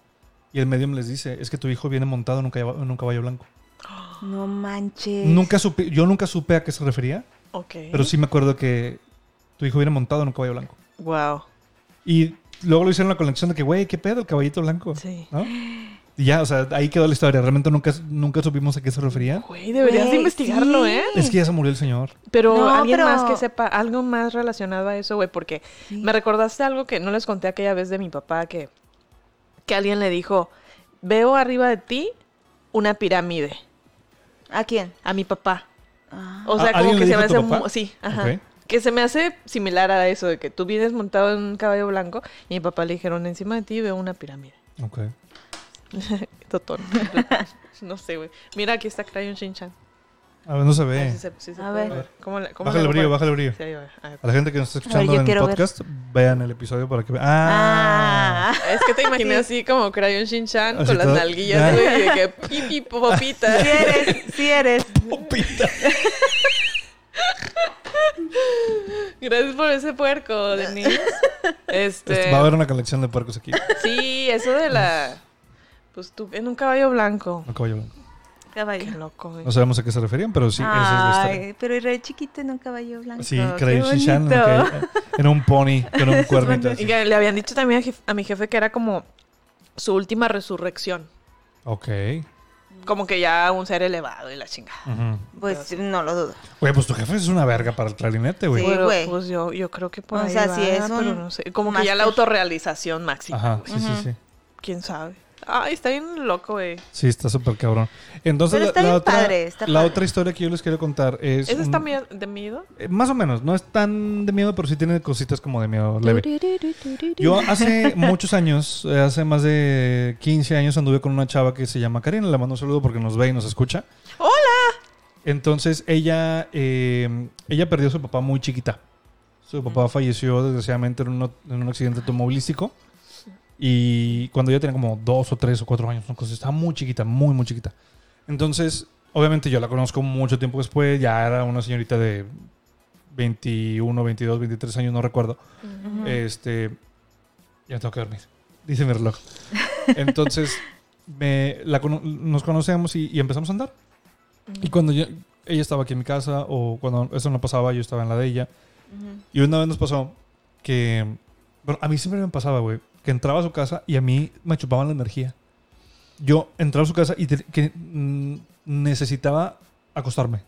Y el medium les dice, es que tu hijo viene montado en un caballo, en un caballo blanco. No manches. Nunca supe, yo nunca supe a qué se refería, Ok. pero sí me acuerdo que tu hijo viene montado en un caballo blanco. Wow. Y luego lo hicieron la conexión de que, güey, ¿qué pedo el caballito blanco? Sí. ¿No? Y ya, o sea, ahí quedó la historia. Realmente nunca, nunca supimos a qué se refería. Güey, deberías de investigarlo, sí. ¿eh? Es que ya se murió el señor. Pero No, alguien pero- más que sepa algo más relacionado a eso, güey, porque Sí. me recordaste algo que no les conté aquella vez de mi papá, que, que alguien le dijo, veo arriba de ti una pirámide, ¿A quién? a mi papá. Ah. O sea, ¿A- como que se me hace... papá? Sí, ajá. Que se me hace similar a eso, de que tú vienes montado en un caballo blanco y mi papá le dijeron, encima de ti veo una pirámide. Ok. Totón. no sé, güey. Mira, aquí está Crayon Shinchan. A ver, no se A ver ve. si se, si se A ver. ver. ¿Cómo le- cómo Bájale le el brillo, bájale el brillo. Sí. A la gente que nos está escuchando en el ver. podcast, vean el episodio para que vean. Ah. Ah. Es que te imaginé así como Crayon Shinchan con las todo- nalguillas, güey, y de que pipi popita. Sí eres, sí eres. Popita. Gracias por ese puerco, Denis. Este, Este, Va a haber una colección de puercos aquí. sí, eso de la pues tú en un caballo blanco. Un caballo blanco. Qué Caballo. loco, güey. No sabemos a qué se referían, pero sí, esa es. Ay, pero era chiquito en un caballo blanco. Sí, Qué Craig Shishan era un pony con un cuernito. Y que le habían dicho también a, jef- a mi jefe que era como su última resurrección. Ok. Como que ya un ser elevado y la chingada. Pues no lo dudo. Güey, pues tu jefe es una verga para el clarinete, güey. Sí, Pero, güey. pues yo, yo creo que por O ahí sea, va, sí es pero un no sé. Como que ya la autorrealización máxima. Ajá, sí, sí, sí. ¿Quién sabe? Ay, está bien loco, güey. Sí, está súper cabrón. Entonces, Pero la, está la bien otra, padre, está la padre. otra historia que yo les quiero contar es. ¿Ese está un- mie- de miedo? eh, más o menos, no es tan de miedo, pero sí tiene cositas como de miedo leve. Yo hace muchos años, eh, hace más de 15 años, anduve con una chava que se llama Karina. Le mando un saludo porque nos ve y nos escucha. ¡Hola! Entonces, ella, eh, ella perdió a su papá muy chiquita. Su papá falleció desgraciadamente en, uno- en un accidente automovilístico. Y cuando ella tenía como dos o tres o cuatro años, una cosa, estaba muy chiquita, muy, muy chiquita. Entonces, obviamente yo la conozco mucho tiempo después, ya era una señorita de 21, 22, 23 años, no recuerdo. Este, ya tengo que dormir, dice mi reloj. Entonces, me, la nos conocemos y, y empezamos a andar. Y cuando yo- ella estaba aquí en mi casa o cuando eso no pasaba, yo estaba en la de ella. Y una vez nos pasó que, bueno, a mí siempre me pasaba, güey, que entraba a su casa y a mí me chupaban la energía. Yo entraba a su casa y te- que, mm, necesitaba acostarme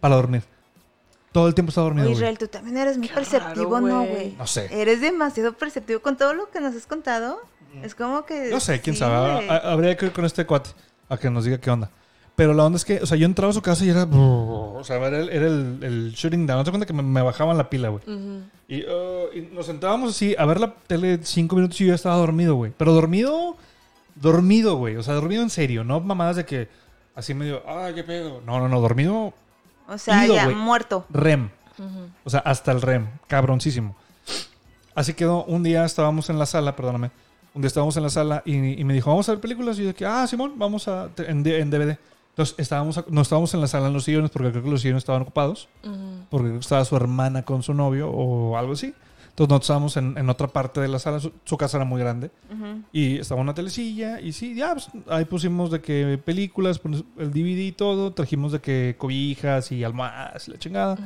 para dormir. Todo el tiempo estaba dormido, Oye. Israel, tú también eres muy Qué perceptivo, raro, ¿no, güey. No sé. Eres demasiado perceptivo con todo lo que nos has contado. Es como que. No sé, quién sí, sabe. Habría que ir con este cuate a que nos diga qué onda. Pero la onda es que, o sea, yo entraba a su casa y era. O sea, era el, era el, el shooting down. No te cuenta que me, me bajaban la pila, güey. Ujú. Y, uh, y nos sentábamos así a ver la tele cinco minutos y yo ya estaba dormido, güey. Pero dormido, dormido, güey. O sea, dormido en serio, no mamadas de que así medio, ah, qué pedo. No, no, no, dormido O sea, ido, ya muerto. REM. O sea, hasta el REM. Cabroncísimo. Así quedó. Un día estábamos en la sala, perdóname. Un día estábamos en la sala y, y me dijo, vamos a ver películas. Y yo que, ah, Simón, vamos a. En DVD. Entonces, estábamos, no estábamos en la sala en los sillones porque creo que los sillones estaban ocupados. Ujú. Porque creo que estaba su hermana con su novio o algo así. Entonces, nosotros estábamos en, en otra parte de la sala. Su, su casa era muy grande. Ujú. Y estaba una telecilla y sí, ya, pues, ahí pusimos de que películas, pues, el DVD y todo, trajimos de que cobijas y almohadas y la chingada.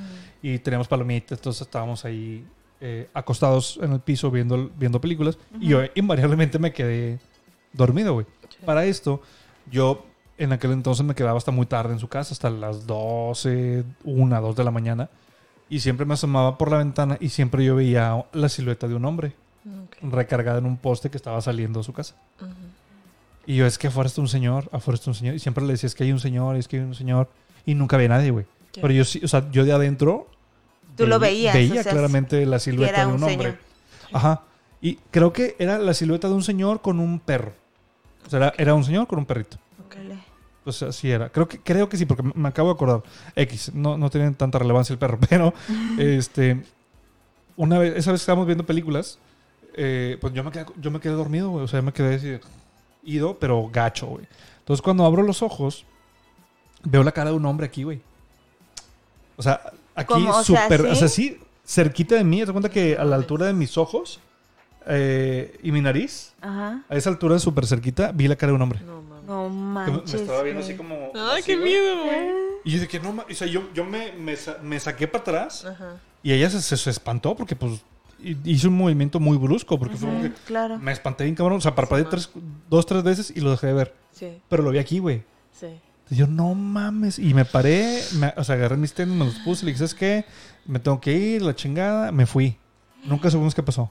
Y teníamos palomitas, entonces estábamos ahí eh, acostados en el piso viendo, viendo películas. Y yo invariablemente me quedé dormido, güey. Sí. Para esto, yo en aquel entonces me quedaba hasta muy tarde en su casa, hasta las 12, 1, 2 de la mañana. Y siempre me asomaba por la ventana y siempre yo veía la silueta de un hombre Ok. recargada en un poste que estaba saliendo de su casa. Ujú. Y yo, es que afuera está un señor, afuera está un señor. Y siempre le decía, es que hay un señor, es que hay un señor. Y nunca había nadie, güey. Pero yo sí, o sea, yo de adentro. Tú lo ve- veías, Veía o sea, claramente la silueta de un un hombre. Ajá. Y creo que era la silueta de un señor con un perro. O sea, era, era un señor con un perrito. Pues así era. Creo que, creo que sí, porque me- acabo de acordar. X, no, no tiene tanta relevancia el perro, pero este. Una vez, esa vez que estábamos viendo películas, eh, pues yo me quedé, yo me quedé dormido, güey. O sea, me quedé así, ido, pero gacho, güey. Entonces cuando abro los ojos, veo la cara de un hombre aquí, güey. O sea, aquí súper, o sea, ¿sí? cerquita de mí. Te cuenta que a la altura de mis ojos eh, y mi nariz, Ajá. a esa altura súper cerquita, vi la cara de un hombre. No. No manches. me estaba viendo güey. así como. Ay, así, qué güey. miedo, güey. Y yo dije que no, o sea, yo, yo me, me, sa- me saqué para atrás Ajá. y ella se, se- se espantó porque pues hi- hizo un movimiento muy brusco porque fue como que Claro. me espanté bien cabrón, o sea, parpadeé Sí, tres, dos, tres veces y lo dejé de ver, Sí, pero lo vi aquí, güey. sí. Entonces yo, no mames, y me paré, me- o sea, agarré mis tenis, me los puse, le dije, ¿sabes qué? Me tengo que ir, la chingada, me fui. Nunca supimos qué pasó,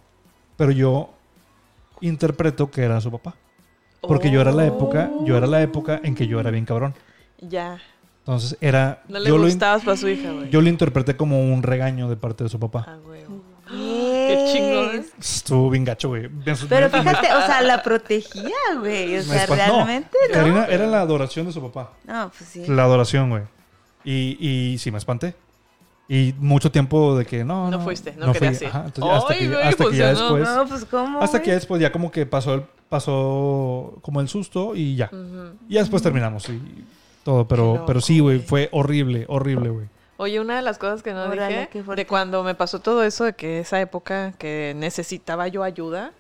pero yo interpreto que era su papá. Porque yo era la época, yo era la época en que yo era bien cabrón. Ya. Entonces era. No le yo, lo, gustabas para su hija, güey. yo lo interpreté como un regaño de parte de su papá. Ah, güey. Qué chingón. Estuvo bien gacho, güey. Pero fíjate, o sea, la protegía, güey. O sea, realmente, ¿no? Karina era la adoración de su papá. No, pues sí. La adoración, güey. Y, y sí, me espanté. Y mucho tiempo de que no. No No, fuiste, no querías ir. Ajá, entonces, hasta que, güey, hasta que ya después. No, pues cómo. hasta que ya güey? después, ya como que pasó, el, pasó como el susto y ya. Ujú. Y ya después terminamos y todo. Pero, pero sí, güey, fue horrible, horrible, güey. Oye, una de las cosas que no Órale, dije, de cuando me pasó todo eso, de que esa época que necesitaba yo ayuda,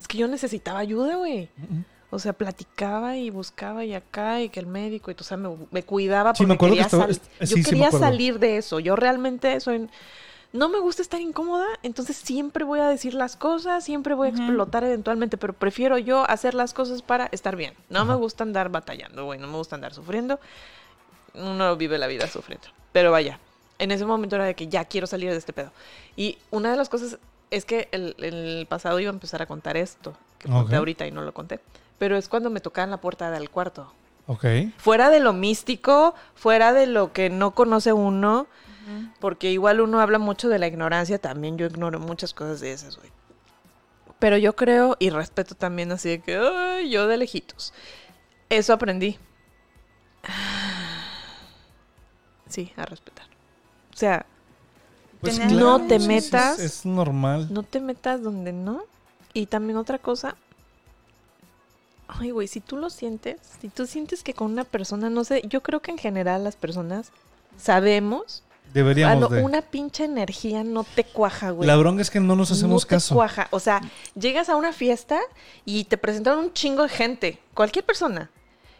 es que yo necesitaba ayuda, güey. O sea, platicaba y buscaba y acá y que el médico, y, o sea, me, me cuidaba Sí, porque me acuerdo que quería, estaba- yo sí, sí me quería acuerdo. salir de eso. Yo realmente soy... No me gusta estar incómoda, entonces siempre voy a decir las cosas, siempre voy a explotar eventualmente, pero prefiero yo hacer las cosas para estar bien. No me gusta andar batallando, güey, no me gusta andar sufriendo. Uno vive la vida sufriendo. Pero vaya, en ese momento era de que ya quiero salir de este pedo. Y una de las cosas es que el, el pasado iba a empezar a contar esto, que conté ahorita y no lo conté. Pero es cuando me tocaban la puerta del cuarto. Ok. Fuera de lo místico, fuera de lo que no conoce uno, Porque igual uno habla mucho de la ignorancia, también yo ignoro muchas cosas de esas, güey. Pero yo creo y respeto también así de que, "Ay, yo de lejitos. Eso aprendí. Sí, a respetar. O sea, Pues No te metas. es, es normal. no te metas donde no. Y también otra cosa. Ay, güey, si tú lo sientes, si tú sientes que con una persona, no sé, yo creo que en general las personas sabemos Deberíamos Cuando de. una pinche energía no te cuaja, güey. La bronca es que no nos hacemos no te caso. cuaja. O sea, llegas a una fiesta y te presentan un chingo de gente, cualquier persona.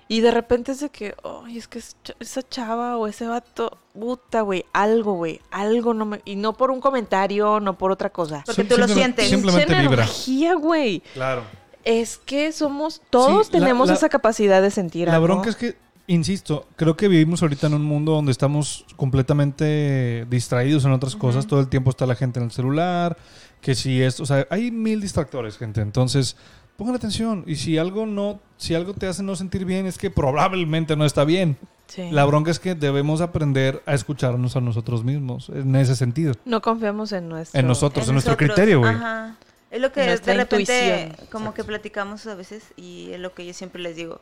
Y de repente es de que, ay, es que es ch- esa chava o ese vato, puta, güey, algo, güey, algo no me... Y no por un comentario, no por otra cosa. Porque Sim- tú lo sientes. Simplemente energía, güey. Claro. Es que somos, todos Sí, la- tenemos la- esa capacidad de sentir La algo. bronca es que, insisto, creo que vivimos ahorita en un mundo donde estamos completamente distraídos en otras cosas. Todo el tiempo está la gente en el celular, que si esto, o sea, hay mil distractores, gente. Entonces, pongan atención. Y si algo no, si algo te hace no sentir bien, es que probablemente no está bien. Sí. La bronca es que debemos aprender a escucharnos a nosotros mismos, en ese sentido. No confiamos en nuestro... En nosotros, en nuestro nosotros. criterio, güey. Ajá. Es lo que de repente intuición. como que platicamos a veces y es lo que yo siempre les digo,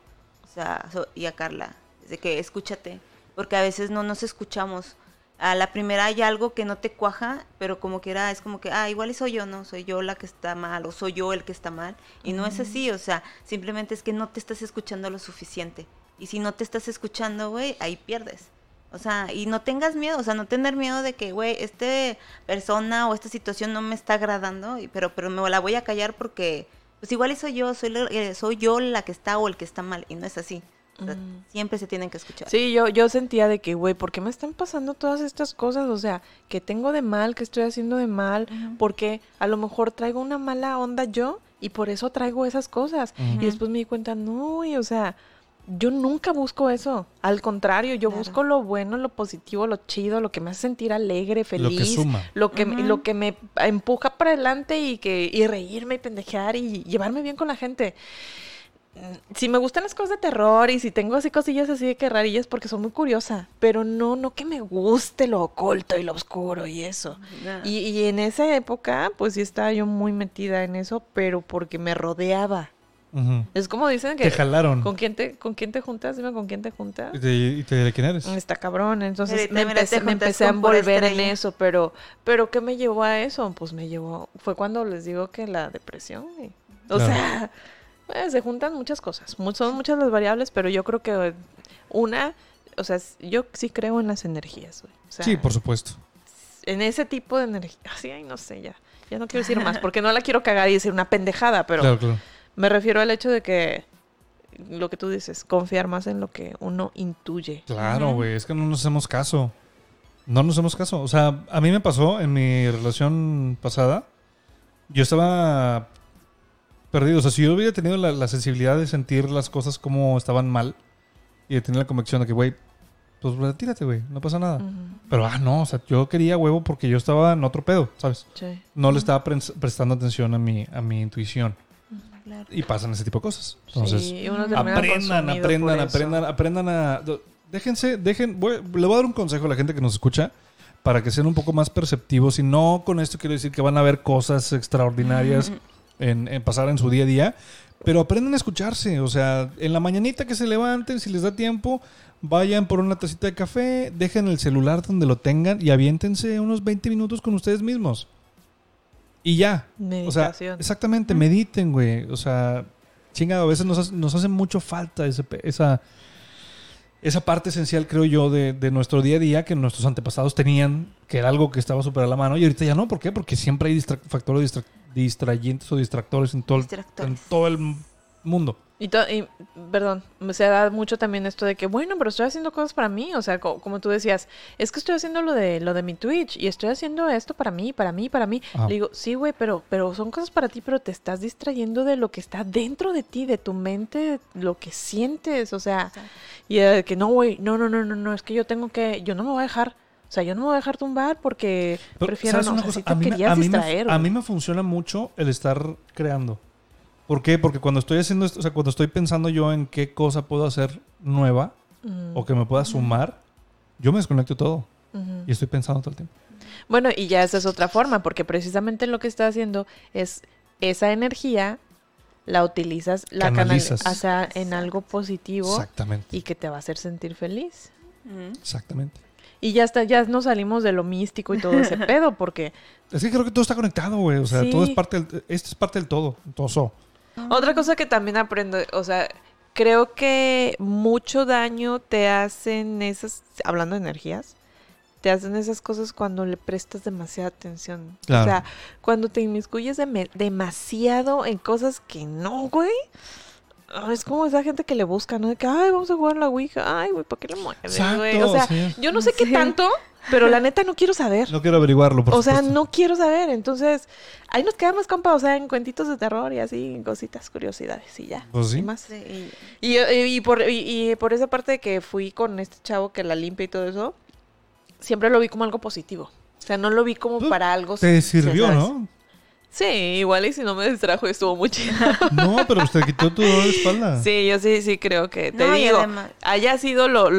o sea, so- y a Carla, de que escúchate, porque a veces no nos escuchamos. A la primera hay algo que no te cuaja, pero como que era, es como que, ah, igual soy yo, no, soy yo la que está mal o soy yo el que está mal. Y no es así, o sea, simplemente es que no te estás escuchando lo suficiente. Y si no te estás escuchando, güey, ahí pierdes. O sea, y no tengas miedo, o sea, no tener miedo de que, güey, esta persona o esta situación no me está agradando, y- pero, pero me la voy a callar porque, pues igual soy yo, soy, la- eh, soy yo la que está o el que está mal, y no es así. O sea, Mm. Siempre se tienen que escuchar. Sí, yo, yo sentía de que, güey, ¿por qué me están pasando todas estas cosas? O sea, ¿qué tengo de mal? ¿Qué estoy haciendo de mal? Ujú. Porque a lo mejor traigo una mala onda yo y por eso traigo esas cosas. Y después me di cuenta, no, güey, o sea, yo nunca busco eso. Al contrario, yo Claro. busco lo bueno, lo positivo, lo chido, lo que me hace sentir alegre, Lo feliz. que suma. Lo que, lo que me empuja para adelante y que y reírme y pendejear y llevarme bien con la gente. Mm, Si me gustan las cosas de terror y si tengo así cosillas así de que rarillas porque soy muy curiosa, pero no no que me guste lo oculto y lo oscuro y eso. Y, y en esa época, pues sí estaba yo muy metida en eso, pero porque me rodeaba. Es como dicen que Te jalaron. ¿con quién te con quién te juntas? Dime con quién te juntas. ¿Y te, y te- de quién eres? Está cabrón, entonces me empecé, me empecé a envolver en eso, pero, pero ¿qué me llevó a eso? Pues me llevó, fue cuando les digo que la depresión, güey. O Claro. sea, pues, se juntan muchas cosas, son muchas las variables, pero yo creo que una, o sea, yo sí creo en las energías, güey. O sea, sí, por supuesto. en ese tipo de energía, así, ay, no sé, ya, ya no quiero decir más, porque no la quiero cagar y decir una pendejada, pero claro, claro. Me refiero al hecho de que lo que tú dices, confiar más en lo que uno intuye. Claro, güey, es que no nos hacemos caso. No nos hacemos caso. O sea, a mí me pasó en mi relación pasada. Yo estaba perdido. O sea, si yo hubiera tenido la, la sensibilidad de sentir las cosas como estaban mal y de tener la convicción de que, güey, pues retírate, güey, no pasa nada. Pero, ah, no, o sea, yo quería huevo porque yo estaba en otro pedo, ¿sabes? sí. No le estaba pres- prestando atención a mi, a mi intuición. Claro. Y pasan ese tipo de cosas. Entonces, Sí, uno aprendan, aprendan, aprendan, aprendan a... Déjense, dejen, voy- le voy a dar un consejo a la gente que nos escucha para que sean un poco más perceptivos y no con esto quiero decir que van a ver cosas extraordinarias en, en pasar en su día a día, pero aprendan a escucharse, o sea, en la mañanita que se levanten, si les da tiempo, vayan por una tacita de café, dejen el celular donde lo tengan y aviéntense unos 20 minutos con ustedes mismos. Y ya, o sea, Meditación. exactamente, mediten, güey. O sea, chingado, a veces nos, hace- nos hace mucho falta ese esa, esa parte esencial, creo yo, de, de nuestro día a día que nuestros antepasados tenían, que era algo que estaba súper a la mano, y ahorita ya no. ¿Por qué? Porque siempre hay factores distra- distrayentes o distractores en todo, el- Distractores. en todo el m- mundo. Y, to- y, perdón, se da mucho también esto de que, bueno, pero estoy haciendo cosas para mí. O sea, co- como tú decías, es que estoy haciendo lo de lo de mi Twitch y estoy haciendo esto para mí, para mí, para mí. Ajá. Le digo, sí, güey, pero, pero son cosas para ti, pero te estás distrayendo de lo que está dentro de ti, de tu mente, lo que sientes. O sea, y de que no, güey, no, no, no, no, no, es que yo tengo que, yo no me voy a dejar. O sea, yo no me voy a dejar tumbar porque Pero, prefiero ¿sabes no. una o sea, te a, mí, me- querías a mí me- distraer, a mí me funciona mucho el estar creando. ¿Por qué? Porque cuando estoy haciendo esto, o sea, cuando estoy pensando yo en qué cosa puedo hacer nueva Mm, o que me pueda sumar, yo me desconecto todo y estoy pensando todo el tiempo. Bueno, y ya esa es otra forma, porque precisamente lo que está haciendo es esa energía la utilizas, la Canalizas. o sea, en algo positivo Exactamente. y que te va a hacer sentir feliz. Exactamente. Y ya está, ya nos salimos de lo místico y todo ese pedo, porque Es que creo que todo está conectado, güey. O sea, Sí. todo es parte del, esto es parte del todo. Todo. Otra cosa que también aprendo, o sea, creo que mucho daño te hacen esas, hablando de energías, te hacen esas cosas cuando le prestas demasiada atención. Claro. O sea, cuando te inmiscuyes demasiado en cosas que no, güey. Ah, Es como esa gente que le busca, ¿no? De que, ay, vamos a jugar la Ouija. Ay, güey, ¿para qué le mueves, Exacto, güey? O sea, sí. yo no sé qué Sí. tanto, pero la neta no quiero saber. No quiero averiguarlo, por o sea, no quiero saber. Entonces, ahí nos quedamos, compa, o sea, en cuentitos de terror y así, en cositas, curiosidades y ya. Pues sí. Y más. Sí, Y, y- y por, y, y por esa parte de que fui con este chavo que la limpia y todo eso, siempre lo vi como algo positivo. O sea, no lo vi como Pues, para algo... Te sirvió, ¿sabes? ¿no? Sí, igual y si no me distrajo estuvo muy chido. No, pero usted quitó tu dolor de espalda. Sí, yo sí, sí creo que te No, y digo, además- haya sido lo,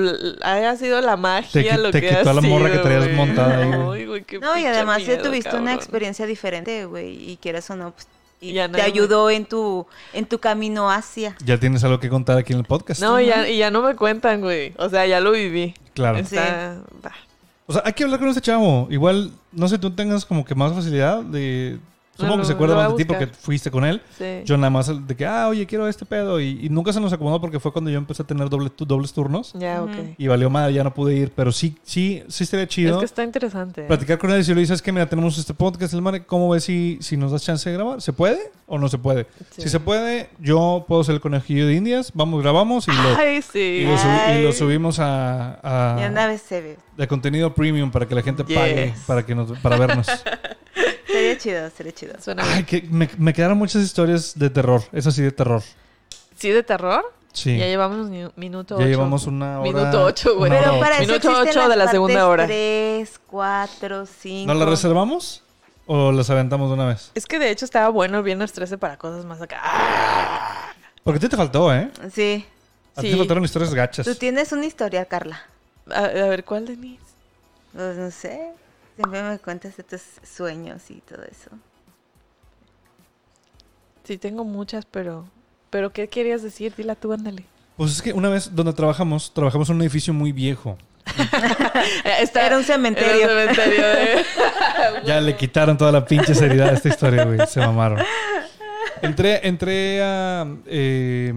haya sido la magia Te lo te que quitó a la morra que traías güey. montada ahí, güey. Ay, güey, qué No, y además ya miedo, tuviste una experiencia diferente, güey, y quieras o no, pues, y Ya te ayudó en tu, en tu camino hacia. Ya tienes algo que contar aquí en el podcast. No, y ya, y ya no me cuentan, güey. O sea, ya lo viví. Claro. Está, va. O sea, hay que hablar con este chavo. Igual, no sé, tú tengas como que más facilidad de... Supongo No, que se acuerda lo voy más a de ti porque buscar. fuiste con él. Sí. Yo nada más de que, ah, oye, quiero este pedo. Y, y nunca se nos acomodó porque fue cuando yo empecé a tener doble, tu- dobles turnos. Ya, ok. Ujú. Y valió madre, ya no pude ir. Pero sí, sí, sí estaría Es chido. que está interesante. ¿eh? Platicar con él y si le dices que mira, tenemos este podcast, el man, ¿cómo ves si, si nos das chance de grabar? ¿Se puede o no se puede? Sí. Si se puede, yo puedo ser el conejillo de indias, vamos, grabamos y lo, Ay, y sí. lo, subi- y lo Ay. subimos a, a- de contenido premium para que la gente pague para, que nos, para vernos. Sería chido, sería chido. Suena Ay, que me, me quedaron muchas historias de terror, eso sí, de terror. ¿Sí de terror? Sí. Ya llevamos ni- minuto Ya ocho. llevamos una hora. Minuto ocho, güey. Pero para ocho. eso Minuto existen ocho las de la segunda hora. 3, 4, 5. ¿No la reservamos o las aventamos de una vez? Es que de hecho estaba bueno el viernes 13 para cosas más acá. ¡Ah! Porque a ti te faltó, ¿eh? Sí. A ti Sí. te faltaron historias gachas. Tú tienes una historia, Carla. A, a ver, ¿cuál, Denise? Pues no sé. Siempre me cuentas de tus sueños y todo eso. Sí, tengo muchas, pero... ¿Pero qué querías decir? Dila tú, ándale. Pues es que una vez donde trabajamos, trabajamos en un edificio muy viejo. Era un cementerio. Era un cementerio de- Ya le quitaron toda la pinche seriedad a esta historia, güey. Se mamaron. Entré, entré a, eh,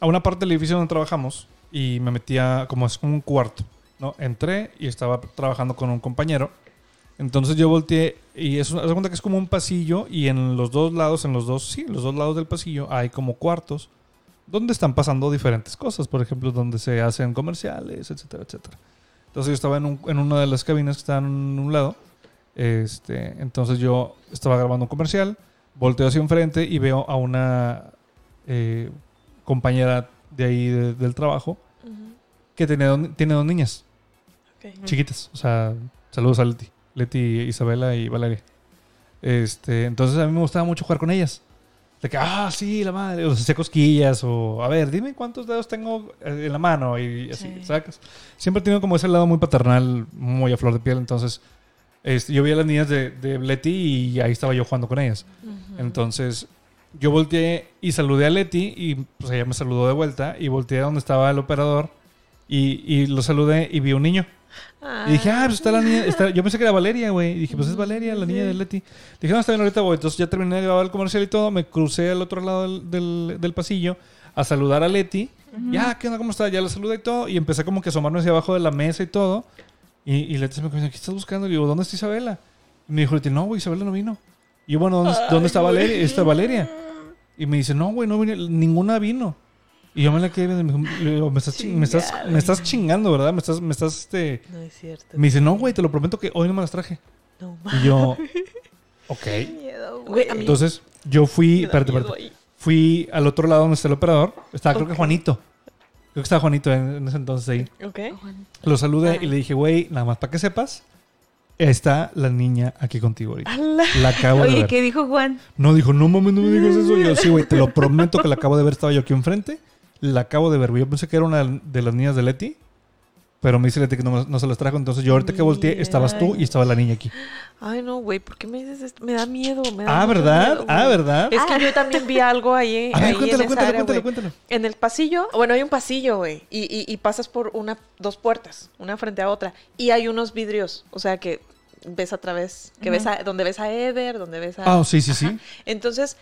a una parte del edificio donde trabajamos y me metía como es un cuarto, ¿no? Entré y estaba trabajando con un compañero. Entonces yo volteé y es, haz cuenta que es como un pasillo y en los dos lados, en los dos, sí, los dos lados del pasillo hay como cuartos donde están pasando diferentes cosas, por ejemplo, donde se hacen comerciales, etcétera, etcétera. Entonces yo estaba en, un- en una de las cabinas que están en un lado. Este, entonces yo estaba grabando un comercial, volteo hacia enfrente y veo a una eh, compañera de ahí de- del trabajo que tiene, dos- tiene dos niñas chiquitas. O sea, saludos a Leti. Leti, Isabela y Valeria. Este, entonces a mí me gustaba mucho jugar con ellas. De que, ah, sí, la madre. O sea, hacía cosquillas. O, a ver, dime cuántos dedos tengo eh, en la mano. Y así, Sí. sacas. Siempre he tenido como ese lado muy paternal, muy a flor de piel. Entonces, este, yo veía a las niñas de, de Leti y ahí estaba yo jugando con ellas. Entonces, yo volteé y saludé a Leti y pues ella me saludó de vuelta y volteé a donde estaba el operador y, y lo saludé y vi un niño. Y dije, ah, pues está la niña. está- Yo pensé que era Valeria, güey. Y dije, pues es Valeria, la niña de Leti. Dije, no, está bien, ahorita voy. Entonces ya terminé de grabar el comercial y todo. Me crucé al otro lado del, del- del pasillo a saludar a Leti. Ya, ¿qué onda? ¿Cómo está? Ya la saludé y todo. Y empecé como que a asomarme hacia abajo de la mesa y todo. Y, y Leti me dijo, ¿qué estás buscando? Y digo, ¿dónde está Isabela? Y me dijo Leti, no, güey, Isabela no vino. Y yo, bueno, ¿dónde, ¿dónde está Valeria? Está Valeria. Y me dice, no, güey, no vino, ninguna vino. Y yo me la quedé viendo y me dijo, me estás, me estás, me estás chingando, ¿verdad? Me estás, me estás, este... No es cierto. Me dice, no, güey, te lo prometo que hoy no me las traje. No Y yo, ok. Miedo, Güey, Entonces, yo fui, espérate, espérate. Fui al otro lado donde está el operador. Estaba, creo que. Juanito. Creo que estaba Juanito en, en ese entonces ahí. Ok. Lo saludé y le dije, güey, nada más para que sepas, está la niña aquí contigo ahorita. La acabo de Oye, ver. ¿qué dijo Juan? No, dijo, no mames, no me digas eso. Y yo, sí, güey, te lo prometo que la acabo de ver. Estaba yo aquí enfrente. La acabo de ver. Yo pensé que era una de las niñas de Leti. Pero me dice Leti que no, no se las trajo. Entonces yo ahorita que volteé, estabas tú y estaba la niña aquí. Ay, no, güey, ¿por qué me dices esto? Me da miedo. Me da Ah, ¿verdad? miedo, Ah. ¿verdad? Es que yo también vi algo ahí, A ver, ahí cuéntalo, en cuéntalo, área, cuéntalo, cuéntalo. En el pasillo, bueno, hay un pasillo, güey, y, y, y pasas por una, dos puertas, una frente a otra, y hay unos vidrios, o sea que ves a través, que ves a, donde ves a Eder, donde ves a... Ah, sí, sí, sí. Entonces,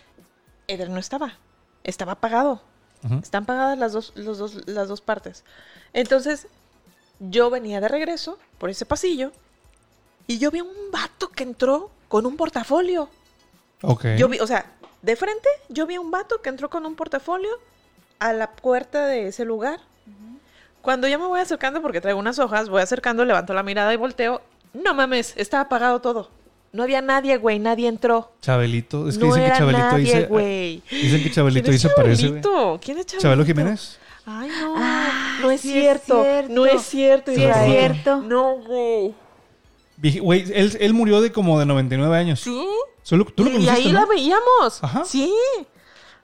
Eder no estaba, estaba apagado, Están pagadas las dos, los dos, las dos partes. Entonces, yo venía de regreso por ese pasillo Y yo vi un vato que entró con un portafolio. Ok. Yo vi, o sea, de frente, yo vi un vato que entró con un portafolio a la puerta de ese lugar. Cuando ya me voy acercando, porque traigo unas hojas, voy acercando, levanto la mirada y volteo. No mames, estaba apagado todo. No había nadie, güey, nadie entró. Chabelito. Es que no dicen que Chabelito nadie, dice. güey. Dicen que Chabelito ¿Quién es dice parece. güey. Chabelito? ¿Quién es Chabelito? ¿Chabelo Jiménez? Ay, no. Ah, no es sí es cierto. No es cierto, Sí es cierto. No, güey. Güey, él, él murió de como de 99 años. ¿Sí? Solo, tú lo y ahí ¿no? la veíamos. Ajá. Sí.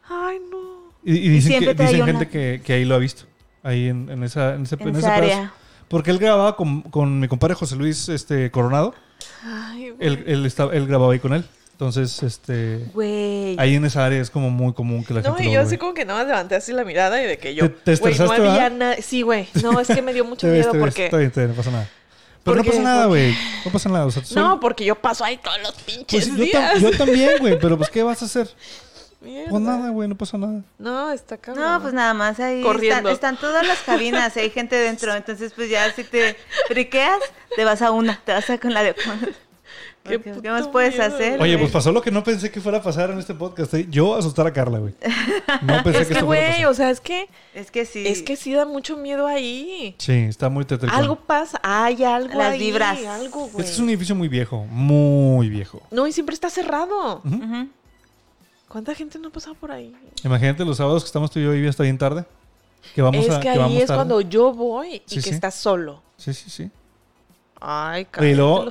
Ay, no. Y, y dicen, que, dicen una- gente que, que ahí lo ha visto. Ahí en, en esa, en ese, En en esa ese pedazo. área. Porque él grababa con, con mi compadre José Luis este, Coronado. Ay, güey. Él, él, estaba, él grababa ahí con él. Entonces, este... Güey. Ahí en esa área es como muy común que la No, gente y lo yo así como que nada más levanté así la mirada y de que yo. ¿Te- te güey, no había nada. Sí, güey. No, es que me dio mucho miedo porque. Está bien, está bien, no pasa nada. Pero no pasa nada, güey. No pasa nada. O sea, No, porque yo paso ahí todos los pinches pues yo, días. tam- yo también, güey. Pero pues, ¿qué vas a hacer? Mierda. Pues nada, güey. No pasa nada. No, está cabrón. No, pues nada más ahí Corriendo. están, están todas las cabinas, hay gente dentro, entonces pues ya si te friqueas, te vas a una, te vas a con la de... Qué ¿Qué más puedes miedo, hacer? Oye, pues pasó lo que no pensé que fuera a pasar en este podcast. ¿eh? Yo asustar a Carla, güey. No pensé Es que que, esto fuera a güey, pasar. o sea, es que. Es que sí. Es que sí da mucho miedo ahí. Sí, está muy tétrico. Algo pasa. Hay algo Las ahí. vibras. Algo, güey. Este es un edificio muy viejo. Muy viejo. No, y siempre está cerrado. Ujú. ¿Cuánta gente no ha pasado por ahí? Imagínate los sábados que estamos tú y yo ahí hasta bien tarde. Que vamos es a. que que vamos ahí es tarde. cuando yo voy y Sí, que sí. estás solo. Sí, sí, sí. Ay, cállate y luego,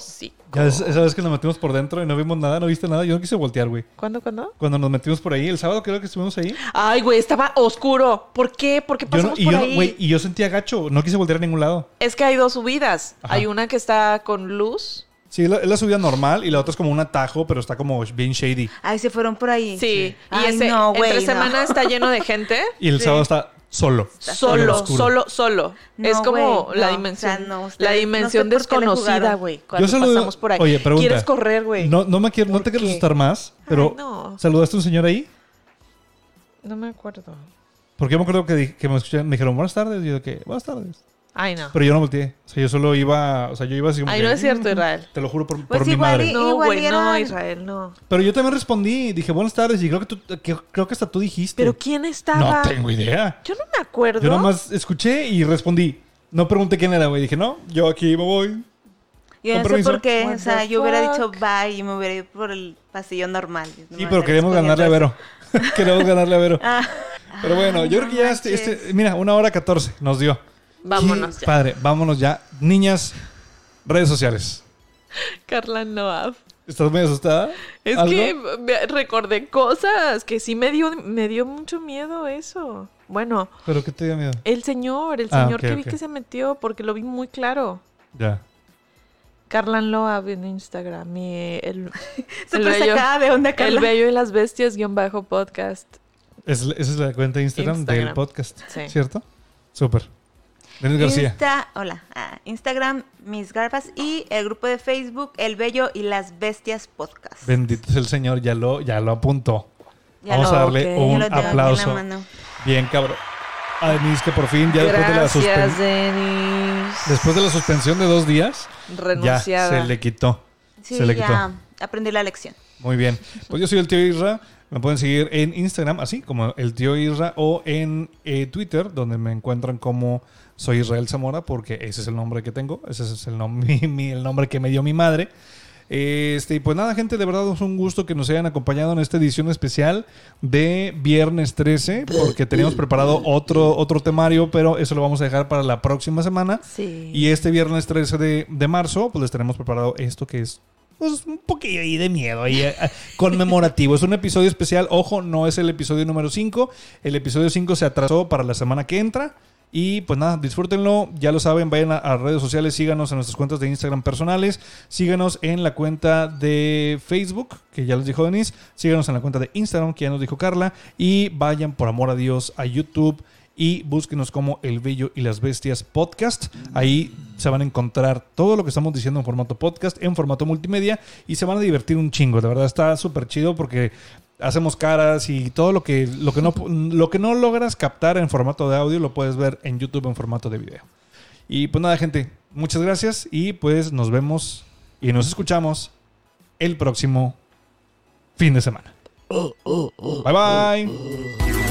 ya es- esa vez que nos metimos por dentro y no vimos nada, no viste nada, yo no quise voltear, güey. ¿Cuándo, cuándo? Cuando nos metimos por ahí, el sábado creo que estuvimos ahí. Ay, güey, estaba oscuro. ¿Por qué? ¿Por qué Yo no- pasamos y, por yo, ahí? güey, y yo sentía gacho, no quise voltear a ningún lado. Es que hay dos subidas. Ajá. Hay una que está con luz. Sí, la- es la subida normal y la otra es como un atajo, pero está como bien shady. Ay, se fueron por ahí. Sí. Y Ay, ese, no, güey, entre no. semana está lleno de gente. Y el Sí. sábado está solo. solo, solo, solo. No, es como la no, dimensión. o sea, no, la dimensión sé desconocida, güey. Cuando saludo- pasamos por ahí. Oye, pregunta. ¿Quieres correr, güey? No, no me quiero, no ¿Por te quiero asustar más, pero Ay, no. ¿saludaste a un señor ahí? No me acuerdo. Porque yo me acuerdo que, me, escuché- me dijeron buenas tardes. Y yo que, buenas tardes. Ay, no. Pero yo no volteé. O sea, yo solo iba, o sea, yo iba así como Ay, que, no es cierto, "Mm, Israel. Te lo juro por, Pues por mi igual madre. y- No, Igual güey, no, Israel, no. Pero yo también respondí, dije buenas tardes y creo que tú, que- creo que hasta tú dijiste. ¿Pero quién estaba? No tengo idea. Yo no me acuerdo. Yo nada más escuché y respondí. No pregunté quién era, güey. Dije, no, yo aquí me voy. Yo no sé por qué, What o sea, yo hubiera dicho bye y me hubiera ido por el pasillo normal. Sí, Nomás pero queremos ganarle a Vero. queremos ganarle a Vero. Ah. Pero bueno, yo creo que ya este, este- mira, una hora catorce nos dio. Vámonos ya. Padre, vámonos ya. Niñas, redes sociales. Carla Noab. ¿Estás muy asustada? Es ¿Algo? que me- recordé cosas que sí me dio, me dio mucho miedo eso. Bueno, ¿Pero qué te dio miedo? el señor, el Ah, señor que vi que se metió, porque lo vi muy claro. Ya. Carlan Loab en Instagram. Y el, el, sacada de onda, el Carla. Bello y las Bestias guion bajo podcast. Es- esa es la cuenta de Instagram, Instagram. del podcast. Sí. ¿Cierto? Súper. Denis García. Insta, hola, ah, Instagram, Mis Garbas y el grupo de Facebook, El Bello y las Bestias Podcast. Bendito es el Señor, ya lo, ya lo apuntó. Ya Vamos lo- a darle un aplauso. Bien, cabrón. A Denise, que por fin, ya después de, la suspen- Gracias, Denis. después de la suspensión de dos días, ya se le quitó. Sí, se le ya aprendí la lección. Muy bien. Pues yo soy el tío Isra. Me pueden seguir en Instagram, así como el tío Isra, o en eh, Twitter, donde me encuentran como soy Israel Zamora, porque ese es el nombre que tengo. Ese es el, nom- mi- mi- el nombre que me dio mi madre. Este, y pues nada, gente, de verdad es un gusto que nos hayan acompañado en esta edición especial de Viernes 13, porque teníamos preparado otro, otro temario, pero eso lo vamos a dejar para la próxima semana. Sí. Y este viernes 13 de, de marzo, pues les tenemos preparado esto que es pues, un poquillo ahí de miedo, ahí, eh, conmemorativo. Es un episodio especial. Ojo, no es el episodio número 5. El episodio 5 se atrasó para la semana que entra. Y pues nada, disfrútenlo. Ya lo saben, vayan a, redes sociales, síganos en nuestras cuentas de Instagram personales, síganos en la cuenta de Facebook, que ya les dijo Denise, síganos en la cuenta de Instagram, que ya nos dijo Carla, y vayan por amor a Dios a YouTube y búsquenos como El Bello y las Bestias Podcast. Ahí se van a encontrar todo lo que estamos diciendo en formato podcast, en formato multimedia y se van a divertir un chingo. De verdad está súper chido porque hacemos caras y todo lo que, lo, que no, lo que no logras captar en formato de audio lo puedes ver en YouTube en formato de video. Y pues nada, gente, muchas gracias y pues nos vemos y nos escuchamos el próximo fin de semana. Bye bye.